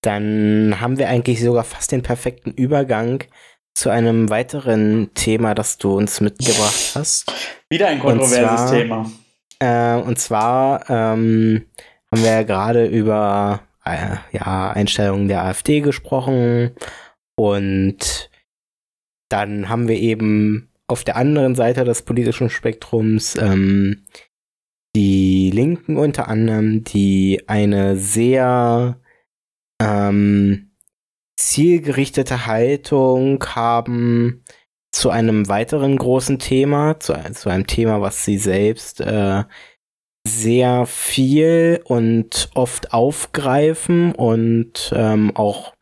Dann haben wir eigentlich sogar fast den perfekten Übergang zu einem weiteren Thema, das du uns mitgebracht hast. Wieder ein kontroverses zwar, Thema. Äh, und zwar ähm, haben wir ja gerade über äh, ja, Einstellungen der AfD gesprochen und dann haben wir eben auf der anderen Seite des politischen Spektrums ähm, die Linken unter anderem, die eine sehr ähm, zielgerichtete Haltung haben zu einem weiteren großen Thema, zu, zu einem Thema, was sie selbst äh, sehr viel und oft aufgreifen und ähm, auch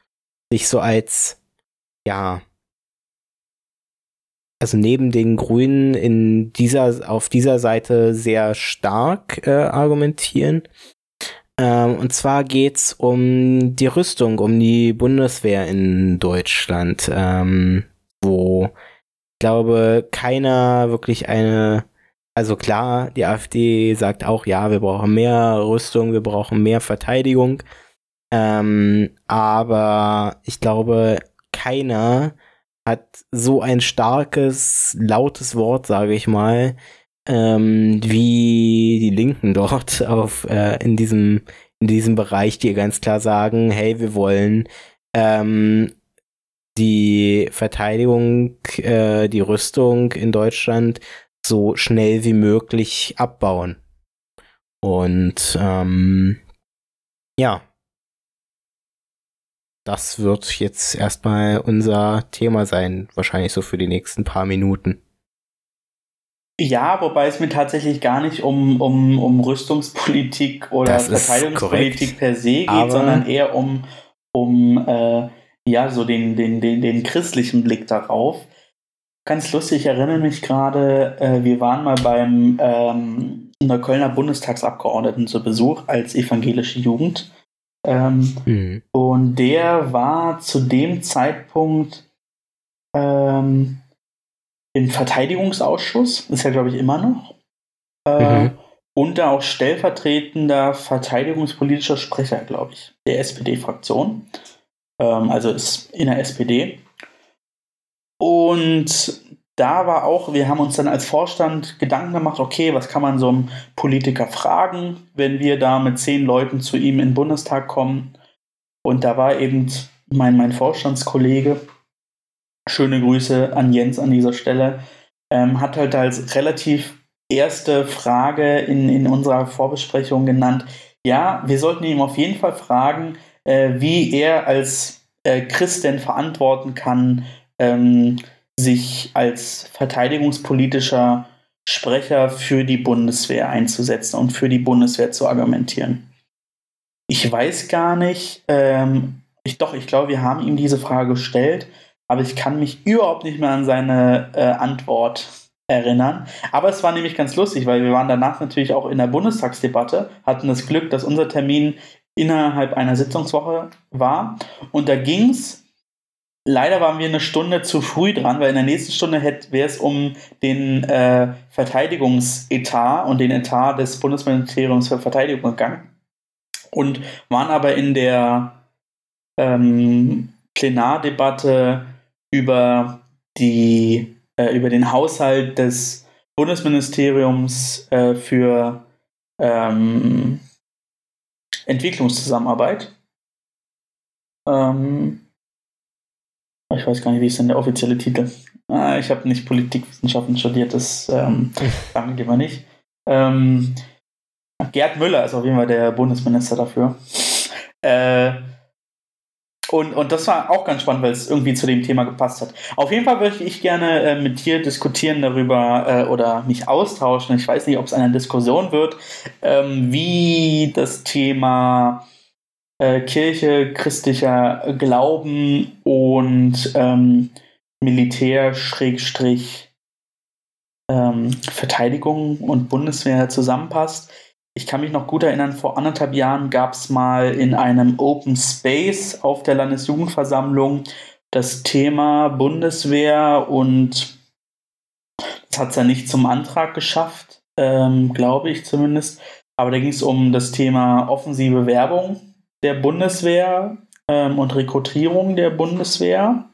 sich so als, ja, also neben den Grünen in dieser, auf dieser Seite sehr stark äh, argumentieren. Ähm, und zwar geht's um die Rüstung, um die Bundeswehr in Deutschland, ähm, wo ich glaube, keiner wirklich eine also klar, die AfD sagt auch, ja, wir brauchen mehr Rüstung, wir brauchen mehr Verteidigung. Ähm, aber ich glaube, keiner hat so ein starkes, lautes Wort, sage ich mal, ähm, wie die Linken dort auf äh, in diesem in diesem Bereich, die ganz klar sagen, hey, wir wollen ähm, die Verteidigung, äh, die Rüstung in Deutschland so schnell wie möglich abbauen. Und ähm, ja, das wird jetzt erstmal unser Thema sein, wahrscheinlich so für die nächsten paar Minuten. Ja, wobei es mir tatsächlich gar nicht um, um, um Rüstungspolitik oder das Verteidigungspolitik per se geht, sondern eher um, um äh, ja, so den, den, den, den christlichen Blick darauf. Ganz lustig, ich erinnere mich gerade, äh, wir waren mal beim ähm, Neuköllner Bundestagsabgeordneten zu Besuch als evangelische Jugend. Ähm, mhm. Und der war zu dem Zeitpunkt ähm, im Verteidigungsausschuss, ist ja glaube ich immer noch. Äh, mhm. Und da auch stellvertretender verteidigungspolitischer Sprecher, glaube ich, der SPD-Fraktion. Ähm, also ist in der SPD. Und da war auch, wir haben uns dann als Vorstand Gedanken gemacht, okay, was kann man so einem Politiker fragen, wenn wir da mit zehn Leuten zu ihm in den Bundestag kommen. Und da war eben mein, mein Vorstandskollege, schöne Grüße an Jens an dieser Stelle, ähm, hat halt als relativ erste Frage in, in unserer Vorbesprechung genannt, ja, wir sollten ihm auf jeden Fall fragen, äh, wie er als äh, Christ denn verantworten kann, ähm, sich als verteidigungspolitischer Sprecher für die Bundeswehr einzusetzen und für die Bundeswehr zu argumentieren. Ich weiß gar nicht, ähm, ich doch, ich glaube, wir haben ihm diese Frage gestellt, aber ich kann mich überhaupt nicht mehr an seine äh, Antwort erinnern. Aber es war nämlich ganz lustig, weil wir waren danach natürlich auch in der Bundestagsdebatte, hatten das Glück, dass unser Termin innerhalb einer Sitzungswoche war. Und da ging es Leider waren wir eine Stunde zu früh dran, weil in der nächsten Stunde wäre es um den äh, Verteidigungsetat und den Etat des Bundesministeriums für Verteidigung gegangen. Und waren aber in der ähm, Plenardebatte über, die, äh, über den Haushalt des Bundesministeriums äh, für ähm, Entwicklungszusammenarbeit. Ähm, ich weiß gar nicht, wie ist denn der offizielle Titel? Ah, ich habe nicht Politikwissenschaften studiert, das ähm, sagen wir nicht. Ähm, Gerd Müller ist auf jeden Fall der Bundesminister dafür. Äh, und, und das war auch ganz spannend, weil es irgendwie zu dem Thema gepasst hat. Auf jeden Fall würde ich gerne äh, mit dir diskutieren darüber äh, oder mich austauschen. Ich weiß nicht, ob es eine Diskussion wird, ähm, wie das Thema äh, Kirche, christlicher Glauben und ähm, Militär, Schrägstrich, ähm, Verteidigung und Bundeswehr zusammenpasst. Ich kann mich noch gut erinnern, vor anderthalb Jahren gab es mal in einem Open Space auf der Landesjugendversammlung das Thema Bundeswehr und das hat es ja nicht zum Antrag geschafft, ähm, glaube ich zumindest. Aber da ging es um das Thema offensive Werbung der Bundeswehr ähm, und Rekrutierung der Bundeswehr.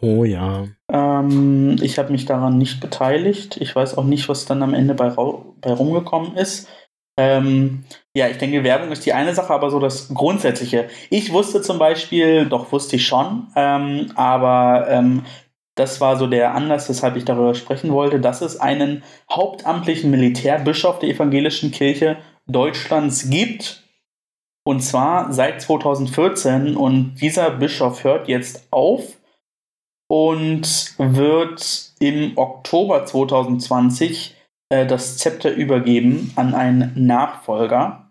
Oh ja. Ähm, ich habe mich daran nicht beteiligt. Ich weiß auch nicht, was dann am Ende bei, bei rumgekommen ist. Ähm, ja, ich denke, Werbung ist die eine Sache, aber so das Grundsätzliche. Ich wusste zum Beispiel, doch wusste ich schon, ähm, aber ähm, das war so der Anlass, weshalb ich darüber sprechen wollte, dass es einen hauptamtlichen Militärbischof der evangelischen Kirche Deutschlands gibt. Und zwar seit 2014. Und dieser Bischof hört jetzt auf und wird im Oktober 2020 äh, das Zepter übergeben an einen Nachfolger.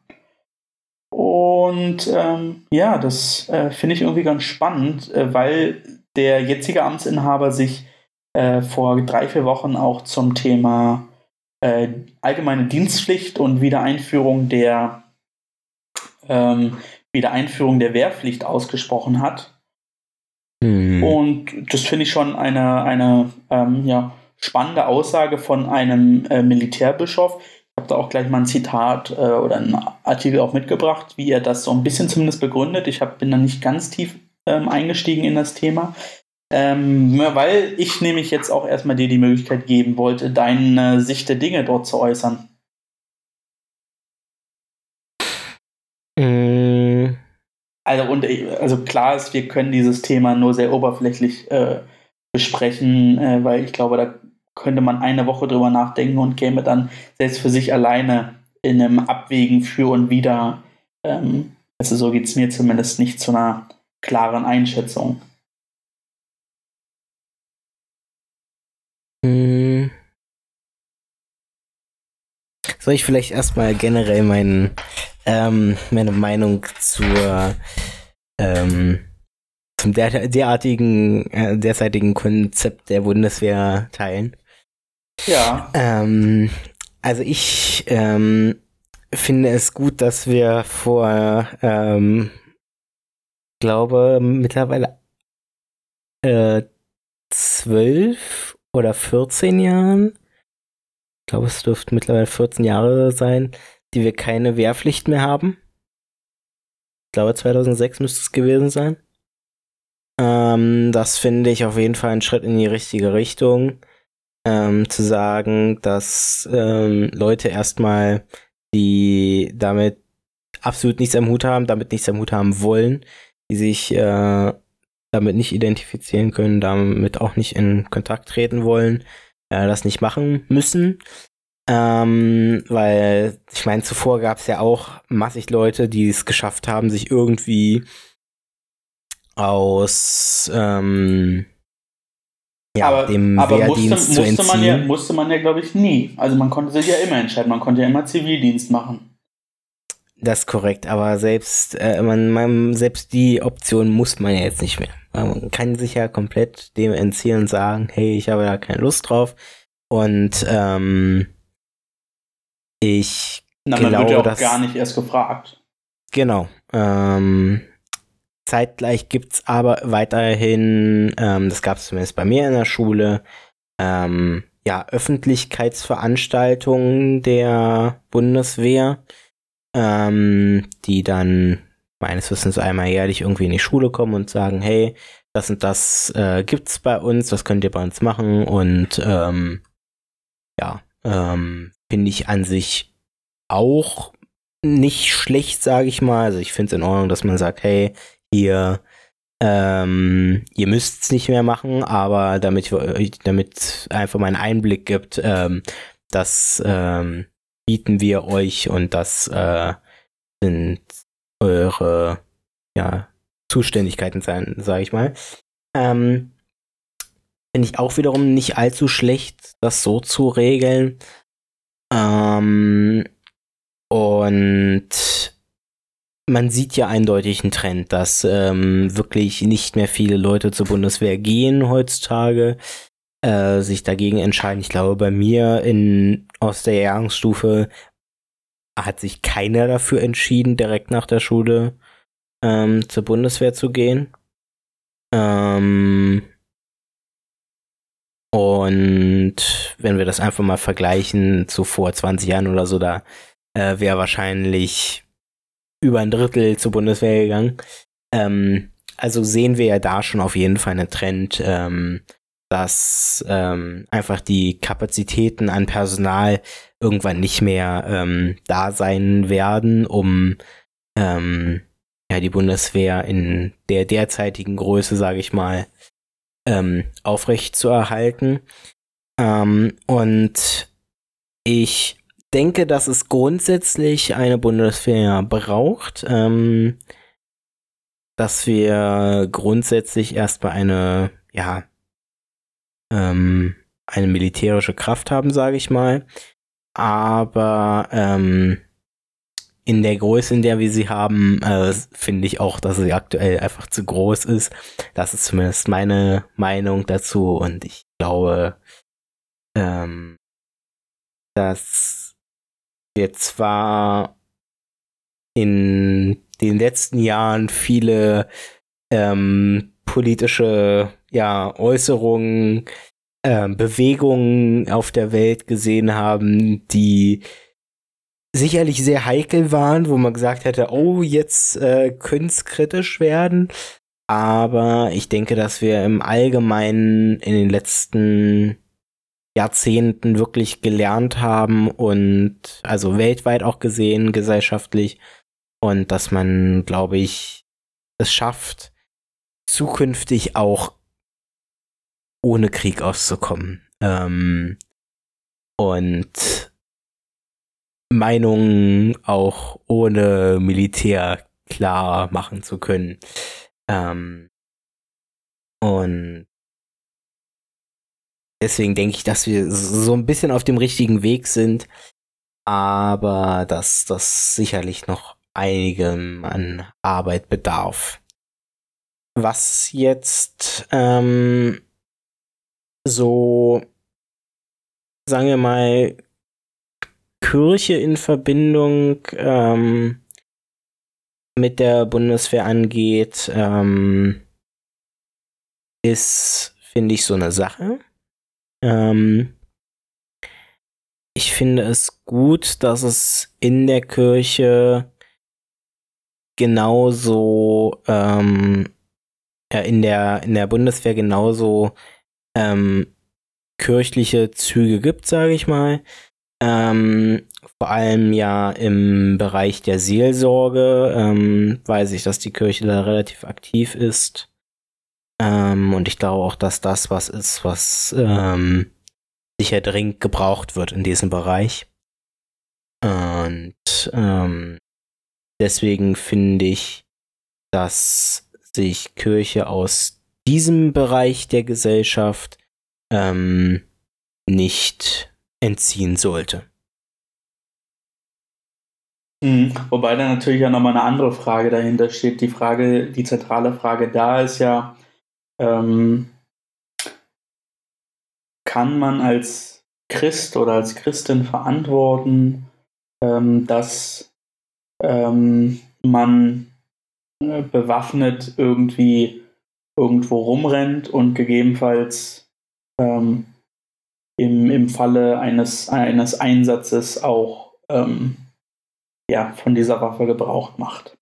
Und ähm, ja, das äh, finde ich irgendwie ganz spannend, äh, weil der jetzige Amtsinhaber sich äh, vor drei, vier Wochen auch zum Thema äh, allgemeine Dienstpflicht und Wiedereinführung der ähm, Wiedereinführung der Wehrpflicht ausgesprochen hat. Mhm. Und das finde ich schon eine, eine ähm, ja, spannende Aussage von einem äh, Militärbischof. Ich habe da auch gleich mal ein Zitat äh, oder einen Artikel auch mitgebracht, wie er das so ein bisschen zumindest begründet. Ich hab, bin da nicht ganz tief ähm, eingestiegen in das Thema. Ähm, weil ich nämlich jetzt auch erstmal dir die Möglichkeit geben wollte, deine Sicht der Dinge dort zu äußern. Mm. Also, und, also klar ist, wir können dieses Thema nur sehr oberflächlich äh, besprechen, äh, weil ich glaube, da könnte man eine Woche drüber nachdenken und käme dann selbst für sich alleine in einem Abwägen für und wieder. Ähm, also so geht es mir zumindest nicht zu einer klaren Einschätzung. Hm. Soll ich vielleicht erstmal generell meinen, ähm, meine Meinung zur ähm, zum der, derartigen, äh, derzeitigen Konzept der Bundeswehr teilen? Ja. Ähm, also ich ähm, finde es gut, dass wir vor, ähm, glaube mittlerweile äh, zwölf oder 14 Jahren, glaube es dürften mittlerweile 14 Jahre sein, die wir keine Wehrpflicht mehr haben. Ich glaube 2006 müsste es gewesen sein. Ähm, das finde ich auf jeden Fall ein Schritt in die richtige Richtung ähm, zu sagen, dass ähm, Leute erstmal, die damit absolut nichts am Hut haben, damit nichts am Hut haben wollen, die sich äh, damit nicht identifizieren können, damit auch nicht in Kontakt treten wollen, äh, das nicht machen müssen. Ähm, weil, ich meine, zuvor gab es ja auch massig Leute, die es geschafft haben, sich irgendwie aus ähm, ja, aber, dem aber Wehrdienst musste, zu entziehen. Man ja, musste man ja, glaube ich, nie. Also man konnte sich ja immer entscheiden, man konnte ja immer Zivildienst machen. Das ist korrekt, aber selbst, äh, man, man, selbst die Option muss man ja jetzt nicht mehr. Man kann sich ja komplett dem entziehen und sagen, hey, ich habe da keine Lust drauf. Und ähm, ich Na, man glaube, wird ja auch dass, gar nicht erst gefragt. Genau. Ähm, zeitgleich gibt's aber weiterhin, ähm, das gab es zumindest bei mir in der Schule, ähm, ja, Öffentlichkeitsveranstaltungen der Bundeswehr ähm, die dann meines Wissens einmal jährlich irgendwie in die Schule kommen und sagen, hey, das und das äh, gibt's bei uns, was könnt ihr bei uns machen und ähm, ja, ähm, finde ich an sich auch nicht schlecht, sage ich mal. Also ich finde es in Ordnung, dass man sagt, hey, hier, ähm, ihr müsst es nicht mehr machen, aber damit damit einfach mal einen Einblick gibt, ähm, dass ähm, bieten wir euch und das äh, sind eure ja, Zuständigkeiten sein, sage ich mal. Ähm, Finde ich auch wiederum nicht allzu schlecht, das so zu regeln. Ähm, und man sieht ja eindeutig einen Trend, dass ähm, wirklich nicht mehr viele Leute zur Bundeswehr gehen heutzutage äh, sich dagegen entscheiden. Ich glaube, bei mir in, aus der Jahrgangsstufe hat sich keiner dafür entschieden, direkt nach der Schule ähm, zur Bundeswehr zu gehen. Ähm, und wenn wir das einfach mal vergleichen zu vor 20 Jahren oder so, da äh, wäre wahrscheinlich über ein Drittel zur Bundeswehr gegangen. Ähm, also sehen wir ja da schon auf jeden Fall einen Trend, ähm, dass ähm, einfach die Kapazitäten an Personal irgendwann nicht mehr ähm, da sein werden, um ähm, ja, die Bundeswehr in der derzeitigen Größe, sage ich mal, ähm, aufrecht zu erhalten. Ähm, und ich denke, dass es grundsätzlich eine Bundeswehr braucht, ähm, dass wir grundsätzlich erstmal eine, ja, ähm, eine militärische Kraft haben, sage ich mal. Aber ähm, in der Größe, in der wir sie haben, äh, finde ich auch, dass sie aktuell einfach zu groß ist. Das ist zumindest meine Meinung dazu und ich glaube, ähm, dass wir zwar in den letzten Jahren viele ähm, politische ja, Äußerungen, äh, Bewegungen auf der Welt gesehen haben, die sicherlich sehr heikel waren, wo man gesagt hätte, oh, jetzt äh, könnte es kritisch werden. Aber ich denke, dass wir im Allgemeinen in den letzten Jahrzehnten wirklich gelernt haben und also weltweit auch gesehen, gesellschaftlich, und dass man, glaube ich, es schafft, zukünftig auch ohne Krieg auszukommen. Ähm, und Meinungen auch ohne Militär klar machen zu können. Ähm, und deswegen denke ich, dass wir so ein bisschen auf dem richtigen Weg sind, aber dass das sicherlich noch einigem an Arbeit bedarf. Was jetzt ähm, so, sagen wir mal, Kirche in Verbindung ähm, mit der Bundeswehr angeht, ähm, ist, finde ich, so eine Sache. Ähm, ich finde es gut, dass es in der Kirche genauso ähm, ja, in der in der Bundeswehr genauso ähm, kirchliche Züge gibt, sage ich mal. Ähm, vor allem ja im Bereich der Seelsorge ähm, weiß ich, dass die Kirche da relativ aktiv ist. Ähm, und ich glaube auch, dass das was ist, was ähm, sicher dringend gebraucht wird in diesem Bereich. Und ähm, deswegen finde ich, dass sich Kirche aus diesem Bereich der Gesellschaft ähm, nicht entziehen sollte. Mhm. Wobei da natürlich ja nochmal eine andere Frage dahinter steht. Die Frage, die zentrale Frage da ist ja, ähm, kann man als Christ oder als Christin verantworten, ähm, dass ähm, man äh, bewaffnet irgendwie irgendwo rumrennt und gegebenenfalls ähm, im, im Falle eines, eines Einsatzes auch ähm, ja, von dieser Waffe Gebrauch macht.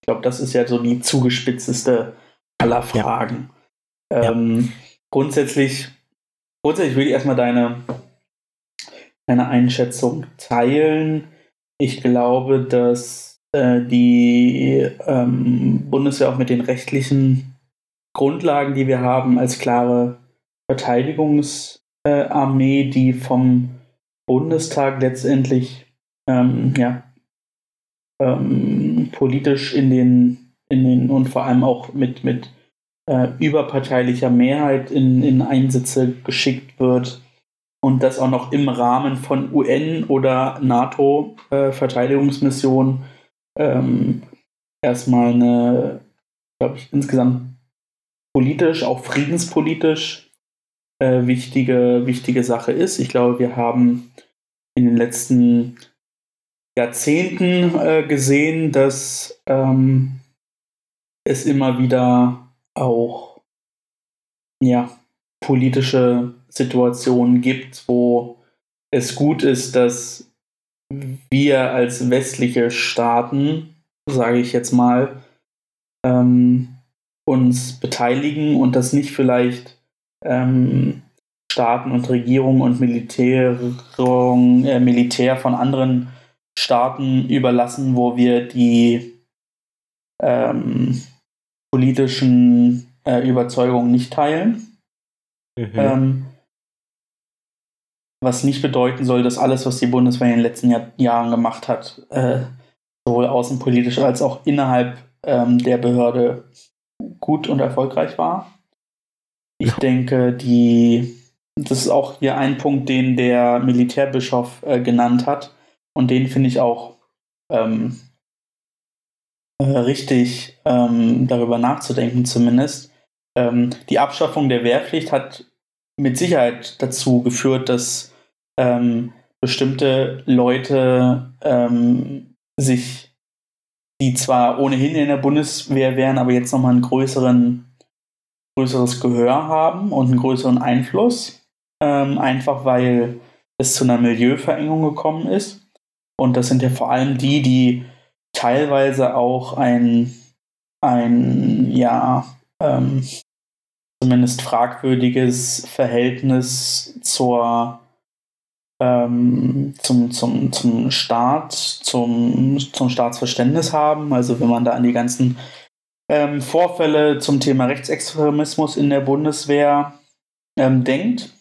Ich glaube, das ist ja so die zugespitzteste aller Fragen. Ja. Ähm, ja. Grundsätzlich, grundsätzlich will ich erstmal deine, deine Einschätzung teilen. Ich glaube, dass äh, die ähm, Bundeswehr auch mit den rechtlichen Grundlagen, die wir haben, als klare Verteidigungsarmee, äh, die vom Bundestag letztendlich ähm, ja, ähm, politisch in den, in den und vor allem auch mit, mit äh, überparteilicher Mehrheit in, in Einsätze geschickt wird und das auch noch im Rahmen von UN oder NATO-Verteidigungsmissionen äh, ähm, erstmal eine, glaube ich, insgesamt politisch, auch friedenspolitisch äh, wichtige, wichtige Sache ist. Ich glaube, wir haben in den letzten Jahrzehnten äh, gesehen, dass ähm, es immer wieder auch ja, politische Situationen gibt, wo es gut ist, dass wir als westliche Staaten, sage ich jetzt mal, ähm, uns beteiligen und das nicht vielleicht ähm, Staaten und Regierungen und Militärung, äh, Militär von anderen Staaten überlassen, wo wir die ähm, politischen äh, Überzeugungen nicht teilen. Mhm. Ähm, was nicht bedeuten soll, dass alles, was die Bundeswehr in den letzten Jahr Jahren gemacht hat, äh, sowohl außenpolitisch als auch innerhalb ähm, der Behörde gut und erfolgreich war. Ich denke, die, das ist auch hier ein Punkt, den der Militärbischof äh, genannt hat. Und den finde ich auch ähm, äh, richtig, ähm, darüber nachzudenken zumindest. Ähm, die Abschaffung der Wehrpflicht hat mit Sicherheit dazu geführt, dass ähm, bestimmte Leute ähm, sich, die zwar ohnehin in der Bundeswehr wären, aber jetzt nochmal ein größeren, größeres Gehör haben und einen größeren Einfluss, ähm, einfach weil es zu einer Milieuverengung gekommen ist. Und das sind ja vor allem die, die teilweise auch ein, ein ja, ähm, zumindest fragwürdiges Verhältnis zur, ähm, zum, zum, zum Staat, zum, zum Staatsverständnis haben. Also wenn man da an die ganzen ähm, Vorfälle zum Thema Rechtsextremismus in der Bundeswehr ähm, denkt,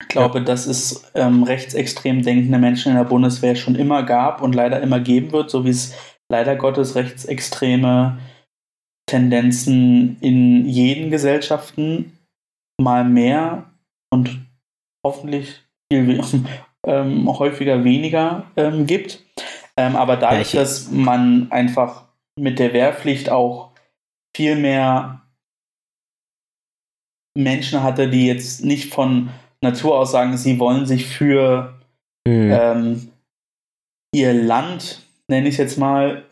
ich glaube, ja. dass es ähm, rechtsextrem denkende Menschen in der Bundeswehr schon immer gab und leider immer geben wird, so wie es leider Gottes rechtsextreme Tendenzen in jeden Gesellschaften mal mehr und hoffentlich viel ähm, häufiger weniger ähm, gibt. Ähm, aber dadurch, ja, dass man einfach mit der Wehrpflicht auch viel mehr Menschen hatte, die jetzt nicht von Natur aus sagen, sie wollen sich für mhm. ihr Land, nenne ich es jetzt mal,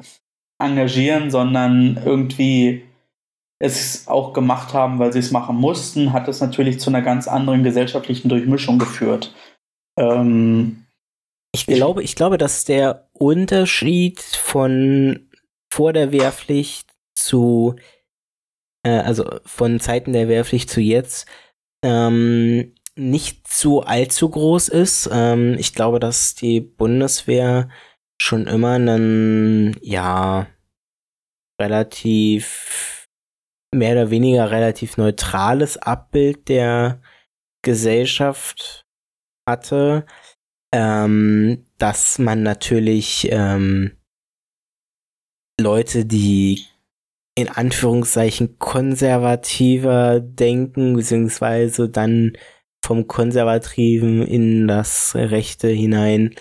engagieren, sondern irgendwie es auch gemacht haben, weil sie es machen mussten, hat es natürlich zu einer ganz anderen gesellschaftlichen Durchmischung geführt. Ähm, ich glaube, ich glaube, dass der Unterschied von vor der Wehrpflicht zu, äh, also von Zeiten der Wehrpflicht zu jetzt, ähm, nicht zu allzu groß ist. Ähm, ich glaube, dass die Bundeswehr schon immer einen, ja, relativ, mehr oder weniger relativ neutrales Abbild der Gesellschaft hatte, ähm, dass man natürlich ähm, Leute, die in Anführungszeichen konservativer denken, beziehungsweise dann vom Konservativen in das Rechte hinein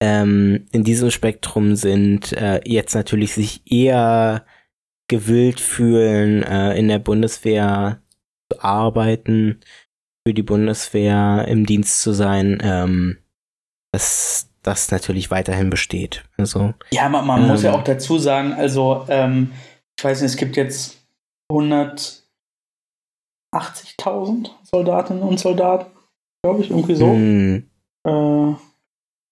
ähm, in diesem Spektrum sind, äh, jetzt natürlich sich eher gewillt fühlen, äh, in der Bundeswehr zu arbeiten, für die Bundeswehr im Dienst zu sein, ähm, dass das natürlich weiterhin besteht. Also, ja, man, man ähm, muss ja ähm, auch dazu sagen, also ähm, ich weiß nicht, es gibt jetzt 180.000 Soldatinnen und Soldaten, glaube ich, irgendwie so. Mm. Äh,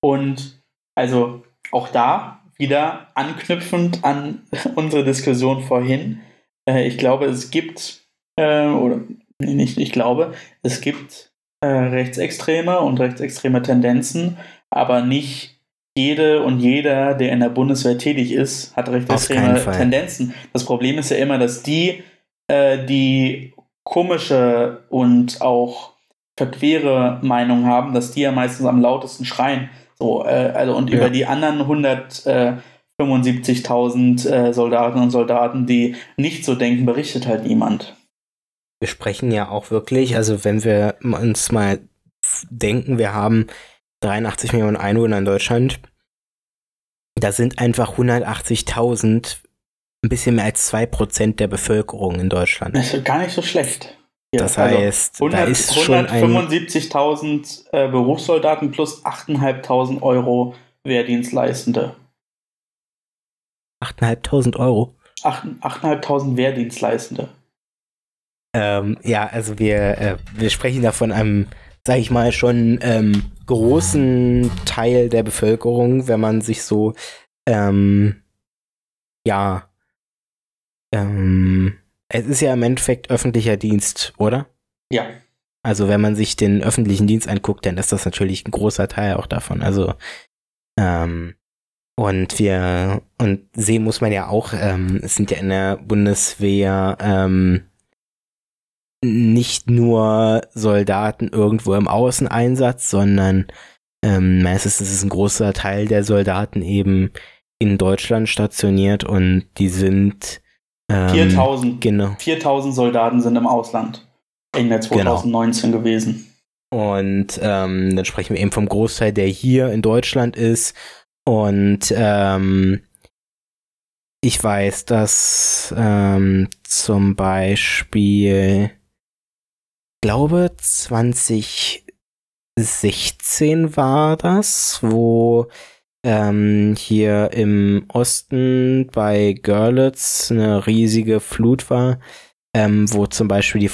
und also auch da wieder anknüpfend an unsere Diskussion vorhin. Äh, ich glaube, es gibt, äh, oder nicht, ich glaube, es gibt äh, rechtsextreme und rechtsextreme Tendenzen, aber nicht jede und jeder, der in der Bundeswehr tätig ist, hat rechtsextreme Tendenzen. Das Problem ist ja immer, dass die, äh, die komische und auch verquere Meinung haben, dass die ja meistens am lautesten schreien. So, äh, also und ja. über die anderen 175.000 äh, Soldaten und Soldaten, die nicht so denken, berichtet halt niemand. Wir sprechen ja auch wirklich, also wenn wir uns mal denken, wir haben 83 Millionen Einwohner in Deutschland. Da sind einfach 180.000, ein bisschen mehr als 2% der Bevölkerung in Deutschland. Das ist gar nicht so schlecht. Ja, das also heißt, 100, da ist 175.000 äh, Berufssoldaten plus 8.500 Euro Wehrdienstleistende. 8.500 Euro? 8.500 Wehrdienstleistende. Ähm, ja, also wir, äh, wir sprechen da von einem sag ich mal, schon ähm, großen Teil der Bevölkerung, wenn man sich so, ähm, ja, ähm, es ist ja im Endeffekt öffentlicher Dienst, oder? Ja. Also wenn man sich den öffentlichen Dienst anguckt, dann ist das natürlich ein großer Teil auch davon. Also ähm, und wir und sehen muss man ja auch, ähm, es sind ja in der Bundeswehr ähm, nicht nur Soldaten irgendwo im Außeneinsatz, sondern ähm, meistens ist es ein großer Teil der Soldaten eben in Deutschland stationiert und die sind ähm, 4000, genau. 4000 Soldaten sind im Ausland in der 2019 genau. gewesen. Und ähm, dann sprechen wir eben vom Großteil, der hier in Deutschland ist. Und ähm, ich weiß, dass ähm, zum Beispiel glaube 2016 war das, wo ähm, hier im Osten bei Görlitz eine riesige Flut war, ähm, wo zum Beispiel die,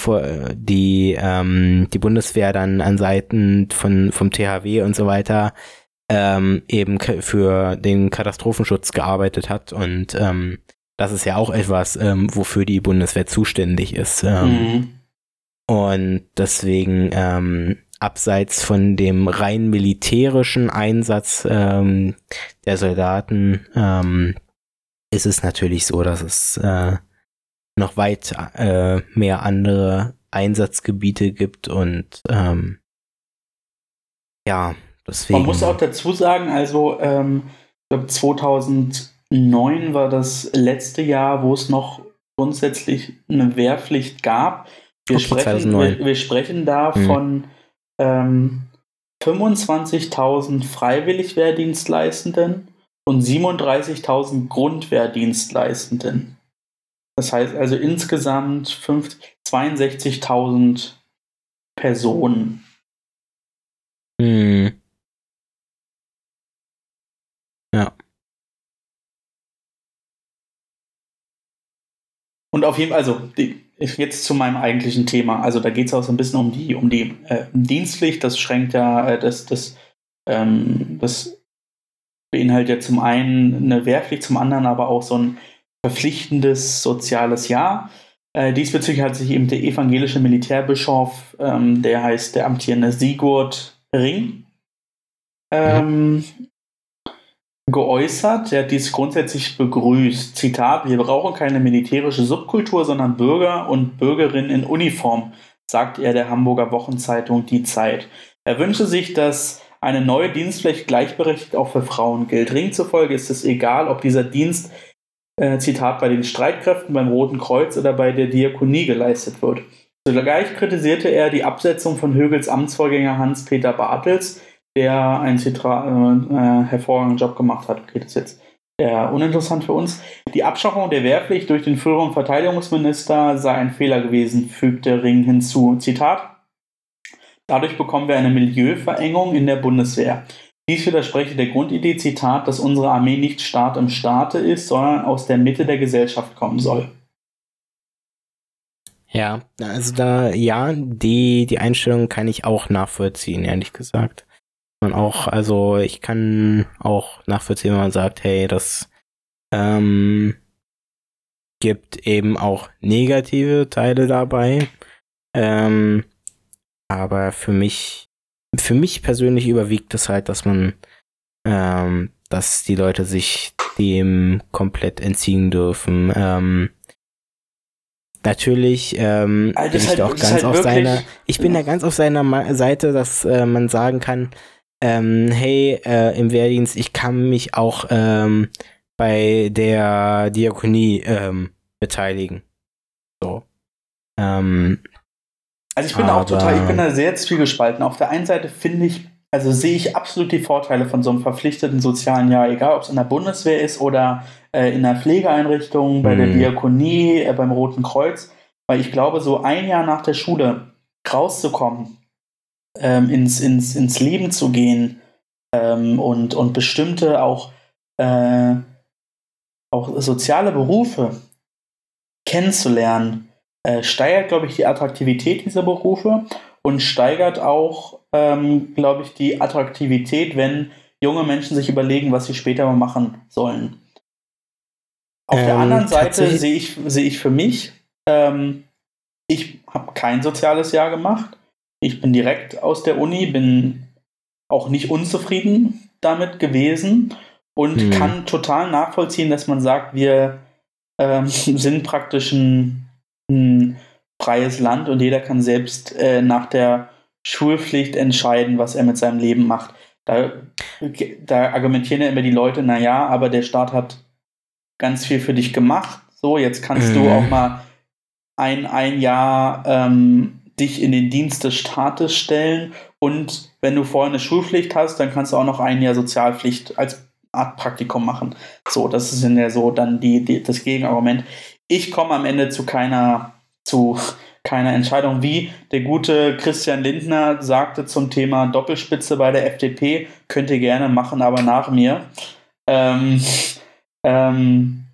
die, ähm, die Bundeswehr dann an Seiten von, vom THW und so weiter ähm, eben für den Katastrophenschutz gearbeitet hat und ähm, das ist ja auch etwas, ähm, wofür die Bundeswehr zuständig ist. Mhm. Und deswegen, ähm, abseits von dem rein militärischen Einsatz ähm, der Soldaten, ähm, ist es natürlich so, dass es äh, noch weit äh, mehr andere Einsatzgebiete gibt und ähm, ja, deswegen. Man muss auch dazu sagen, also ähm, ich glaube 2009 war das letzte Jahr, wo es noch grundsätzlich eine Wehrpflicht gab. Wir, okay, sprechen, wir, wir, sprechen da mhm. von ähm, 25.000 Freiwilligwehrdienstleistenden und 37.000 Grundwehrdienstleistenden. Das heißt also insgesamt 62.000 Personen. Hm. Ja. Und auf jeden Fall, also die, jetzt zu meinem eigentlichen Thema. Also da geht es auch so ein bisschen um die, um die äh, Dienstpflicht. Das schränkt ja, äh, das, das, ähm, das beinhaltet ja zum einen eine Wehrpflicht, zum anderen aber auch so ein verpflichtendes soziales Jahr. Äh, diesbezüglich hat sich eben der evangelische Militärbischof, ähm, der heißt der amtierende Sigurd Ring, ähm, mhm. Geäußert. Er hat dies grundsätzlich begrüßt. Zitat: Wir brauchen keine militärische Subkultur, sondern Bürger und Bürgerinnen in Uniform, sagt er der Hamburger Wochenzeitung Die Zeit. Er wünsche sich, dass eine neue Dienstpflicht gleichberechtigt auch für Frauen gilt. Ring zufolge ist es egal, ob dieser Dienst äh, Zitat, bei den Streitkräften, beim Roten Kreuz oder bei der Diakonie geleistet wird. Zugleich kritisierte er die Absetzung von Högels Amtsvorgänger Hans-Peter Bartels, der einen Zitra äh, äh, hervorragenden Job gemacht hat. Okay, das ist jetzt eher uninteressant für uns. Die Abschaffung der Wehrpflicht durch den früheren Verteidigungsminister sei ein Fehler gewesen, fügte Ring hinzu. Zitat. Dadurch bekommen wir eine Milieuverengung in der Bundeswehr. Dies widerspreche der Grundidee, Zitat, dass unsere Armee nicht Staat im Staate ist, sondern aus der Mitte der Gesellschaft kommen soll. Ja, also da, ja, die, die Einstellung kann ich auch nachvollziehen, ehrlich gesagt. Man auch, also ich kann auch nachvollziehen, wenn man sagt, hey, das ähm, gibt eben auch negative Teile dabei. Ähm, aber für mich für mich persönlich überwiegt es halt, dass man, ähm, dass die Leute sich dem komplett entziehen dürfen. Ähm, natürlich ähm, also bin ich halt, auch ganz halt auf seiner, ich bin ja. da ganz auf seiner Seite, dass äh, man sagen kann, ähm, hey, äh, im Wehrdienst, ich kann mich auch ähm, bei der Diakonie ähm, beteiligen. So. Ähm, also ich bin Aber auch total, ich bin da sehr zwiegespalten. Auf der einen Seite finde ich, also sehe ich absolut die Vorteile von so einem verpflichteten sozialen Jahr, egal ob es in der Bundeswehr ist oder äh, in der Pflegeeinrichtung, bei mhm. der Diakonie, äh, beim Roten Kreuz. Weil ich glaube, so ein Jahr nach der Schule rauszukommen, ähm, ins, ins, ins Leben zu gehen ähm, und, und bestimmte auch, äh, auch soziale Berufe kennenzulernen, äh, steigert, glaube ich, die Attraktivität dieser Berufe und steigert auch, ähm, glaube ich, die Attraktivität, wenn junge Menschen sich überlegen, was sie später mal machen sollen. Auf ähm, der anderen Seite sehe ich, seh ich für mich, ähm, ich habe kein soziales Jahr gemacht. Ich bin direkt aus der Uni, bin auch nicht unzufrieden damit gewesen und hm. kann total nachvollziehen, dass man sagt, wir ähm, sind praktisch ein ein freies Land und jeder kann selbst äh, nach der Schulpflicht entscheiden, was er mit seinem Leben macht. Da, da argumentieren ja immer die Leute, naja, aber der Staat hat ganz viel für dich gemacht. So, jetzt kannst mhm. du auch mal ein, ein Jahr ähm, dich in den Dienst des Staates stellen und wenn du vorher eine Schulpflicht hast, dann kannst du auch noch ein Jahr Sozialpflicht als Art Praktikum machen. So, das ist ja so dann die, die, das Gegenargument ich komme am Ende zu keiner, zu keiner Entscheidung. Wie der gute Christian Lindner sagte zum Thema Doppelspitze bei der FDP, könnt ihr gerne machen, aber nach mir. Ähm, ähm,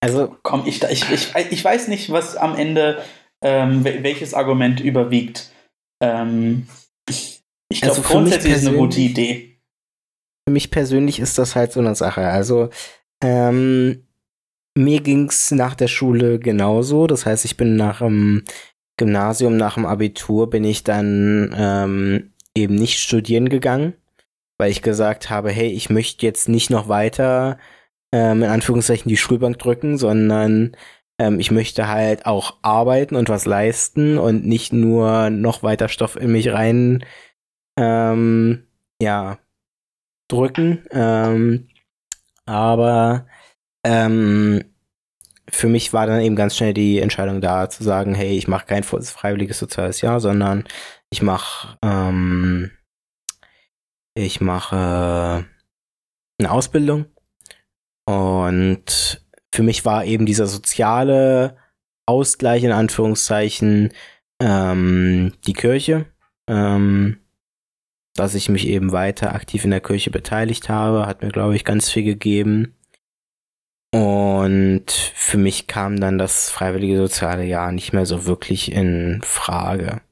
also komm, ich, ich, ich, ich weiß nicht, was am Ende, ähm, welches Argument überwiegt. Ähm, ich glaube, also grundsätzlich ist eine gute Idee. Für mich persönlich ist das halt so eine Sache. Also, ähm, mir ging's nach der Schule genauso. Das heißt, ich bin nach dem Gymnasium, nach dem Abitur, bin ich dann ähm, eben nicht studieren gegangen, weil ich gesagt habe, hey, ich möchte jetzt nicht noch weiter ähm, in Anführungszeichen die Schulbank drücken, sondern ähm, ich möchte halt auch arbeiten und was leisten und nicht nur noch weiter Stoff in mich rein ähm, ja drücken. Ähm, aber ähm, für mich war dann eben ganz schnell die Entscheidung da, zu sagen, hey, ich mache kein freiwilliges soziales Jahr, sondern ich mache ähm, ich mache eine Ausbildung und für mich war eben dieser soziale Ausgleich in Anführungszeichen ähm, die Kirche, ähm, dass ich mich eben weiter aktiv in der Kirche beteiligt habe, hat mir glaube ich ganz viel gegeben und für mich kam dann das freiwillige soziale Jahr nicht mehr so wirklich in Frage.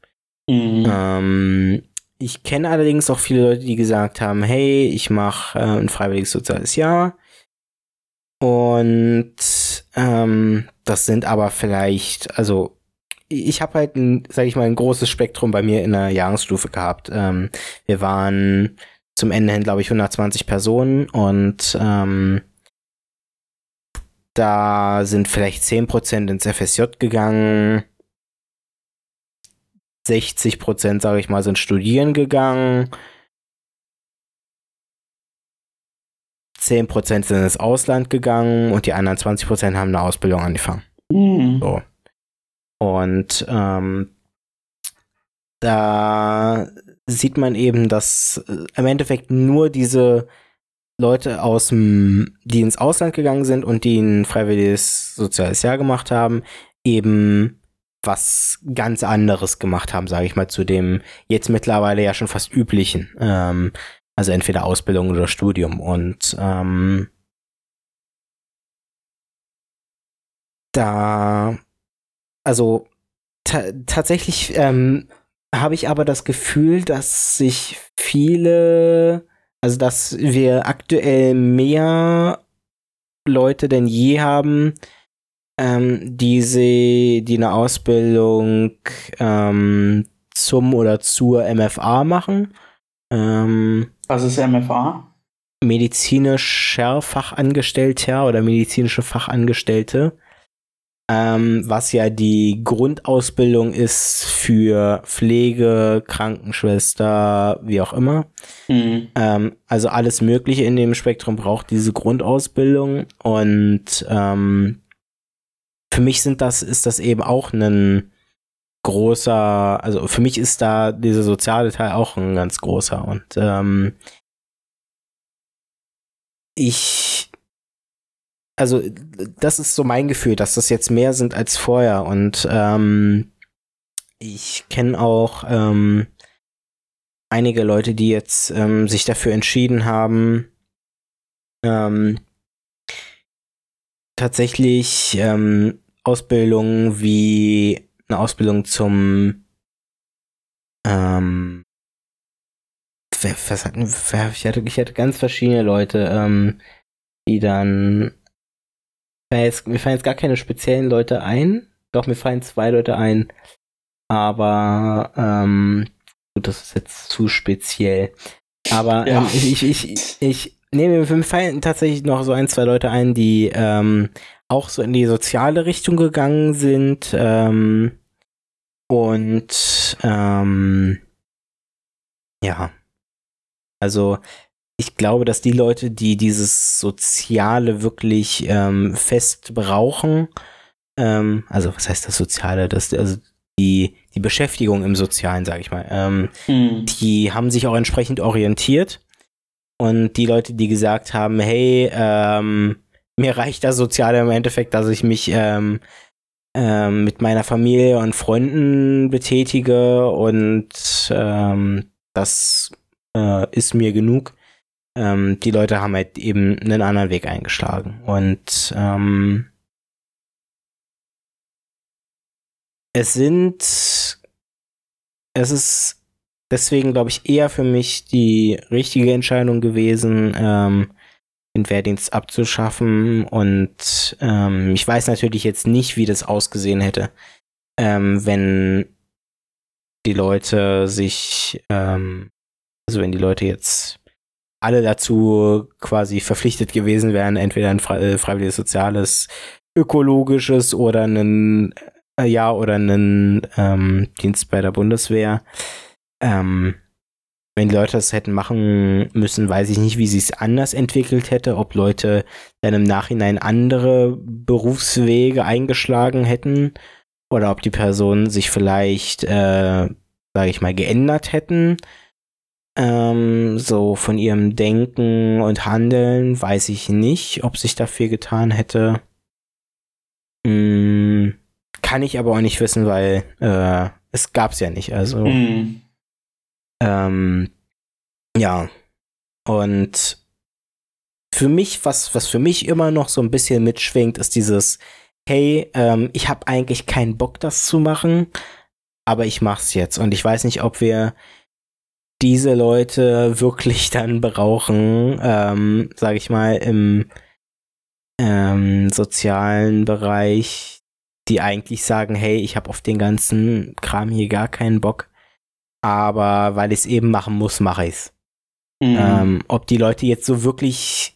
Mhm. Ähm, ich kenne allerdings auch viele Leute, die gesagt haben, hey, ich mache äh, ein freiwilliges soziales Jahr. Und ähm, das sind aber vielleicht, also ich habe halt, ein, sag ich mal, ein großes Spektrum bei mir in der Jahresstufe gehabt. Ähm, wir waren zum Ende hin, glaube ich, 120 Personen und ähm, da sind vielleicht 10% ins FSJ gegangen. 60%, sage ich mal, sind studieren gegangen. 10% sind ins Ausland gegangen und die anderen 20% haben eine Ausbildung angefangen. Mhm. So. Und ähm, da sieht man eben, dass äh, im Endeffekt nur diese Leute aus dem, die ins Ausland gegangen sind und die ein freiwilliges soziales Jahr gemacht haben, eben was ganz anderes gemacht haben, sage ich mal, zu dem jetzt mittlerweile ja schon fast üblichen. Ähm, also entweder Ausbildung oder Studium. Und ähm, da, also tatsächlich ähm, habe ich aber das Gefühl, dass sich viele, also dass wir aktuell mehr Leute denn je haben, ähm, die, sie, die eine Ausbildung ähm, zum oder zur MFA machen. Ähm, Was ist MFA? Medizinischer Fachangestellter oder medizinische Fachangestellte ähm, was ja die Grundausbildung ist für Pflege, Krankenschwester, wie auch immer. Mhm. Ähm, also alles Mögliche in dem Spektrum braucht diese Grundausbildung und ähm, für mich sind das, ist das eben auch ein großer, also für mich ist da dieser soziale Teil auch ein ganz großer und ähm, ich also das ist so mein Gefühl, dass das jetzt mehr sind als vorher. Und ähm, ich kenne auch ähm, einige Leute, die jetzt ähm, sich dafür entschieden haben, ähm, tatsächlich ähm, Ausbildung wie eine Ausbildung zum ähm, was hatten, ich hatte, ich hatte ganz verschiedene Leute, ähm, die dann jetzt, mir fallen jetzt gar keine speziellen Leute ein. Doch, mir fallen zwei Leute ein. Aber ähm, gut, das ist jetzt zu speziell. Aber ja. ähm, ich, ich, ich, ich nehme mir fallen tatsächlich noch so ein, zwei Leute ein, die ähm, auch so in die soziale Richtung gegangen sind. Ähm, und ähm, ja. Also ich glaube, dass die Leute, die dieses Soziale wirklich ähm, fest brauchen, ähm, also was heißt das Soziale, das, also die, die Beschäftigung im Sozialen, sage ich mal, ähm, hm. die haben sich auch entsprechend orientiert. Und die Leute, die gesagt haben, hey, ähm, mir reicht das Soziale im Endeffekt, dass ich mich ähm, ähm, mit meiner Familie und Freunden betätige und ähm, das äh, ist mir genug ähm, die Leute haben halt eben einen anderen Weg eingeschlagen. Und ähm, es sind, es ist deswegen, glaube ich, eher für mich die richtige Entscheidung gewesen, ähm, den Wehrdienst abzuschaffen. Und ähm, ich weiß natürlich jetzt nicht, wie das ausgesehen hätte, ähm, wenn die Leute sich, ähm, also wenn die Leute jetzt alle dazu quasi verpflichtet gewesen wären, entweder ein äh, freiwilliges soziales, ökologisches oder einen äh, ja oder einen ähm, Dienst bei der Bundeswehr. Ähm, wenn Leute das hätten machen müssen, weiß ich nicht, wie sie es anders entwickelt hätte, ob Leute dann im Nachhinein andere Berufswege eingeschlagen hätten oder ob die Personen sich vielleicht, äh, sage ich mal, geändert hätten. Ähm, so von ihrem Denken und Handeln weiß ich nicht, ob sich dafür getan hätte. Hm, kann ich aber auch nicht wissen, weil äh, es gab's ja nicht. Also mhm. Ähm, ja. Und für mich, was, was für mich immer noch so ein bisschen mitschwingt, ist dieses, hey, ähm, ich habe eigentlich keinen Bock, das zu machen, aber ich mach's jetzt. Und ich weiß nicht, ob wir diese Leute wirklich dann brauchen, ähm, sage ich mal, im ähm, sozialen Bereich, die eigentlich sagen, hey, ich habe auf den ganzen Kram hier gar keinen Bock, aber weil ich es eben machen muss, mache ich es. Mhm. Ähm, ob die Leute jetzt so wirklich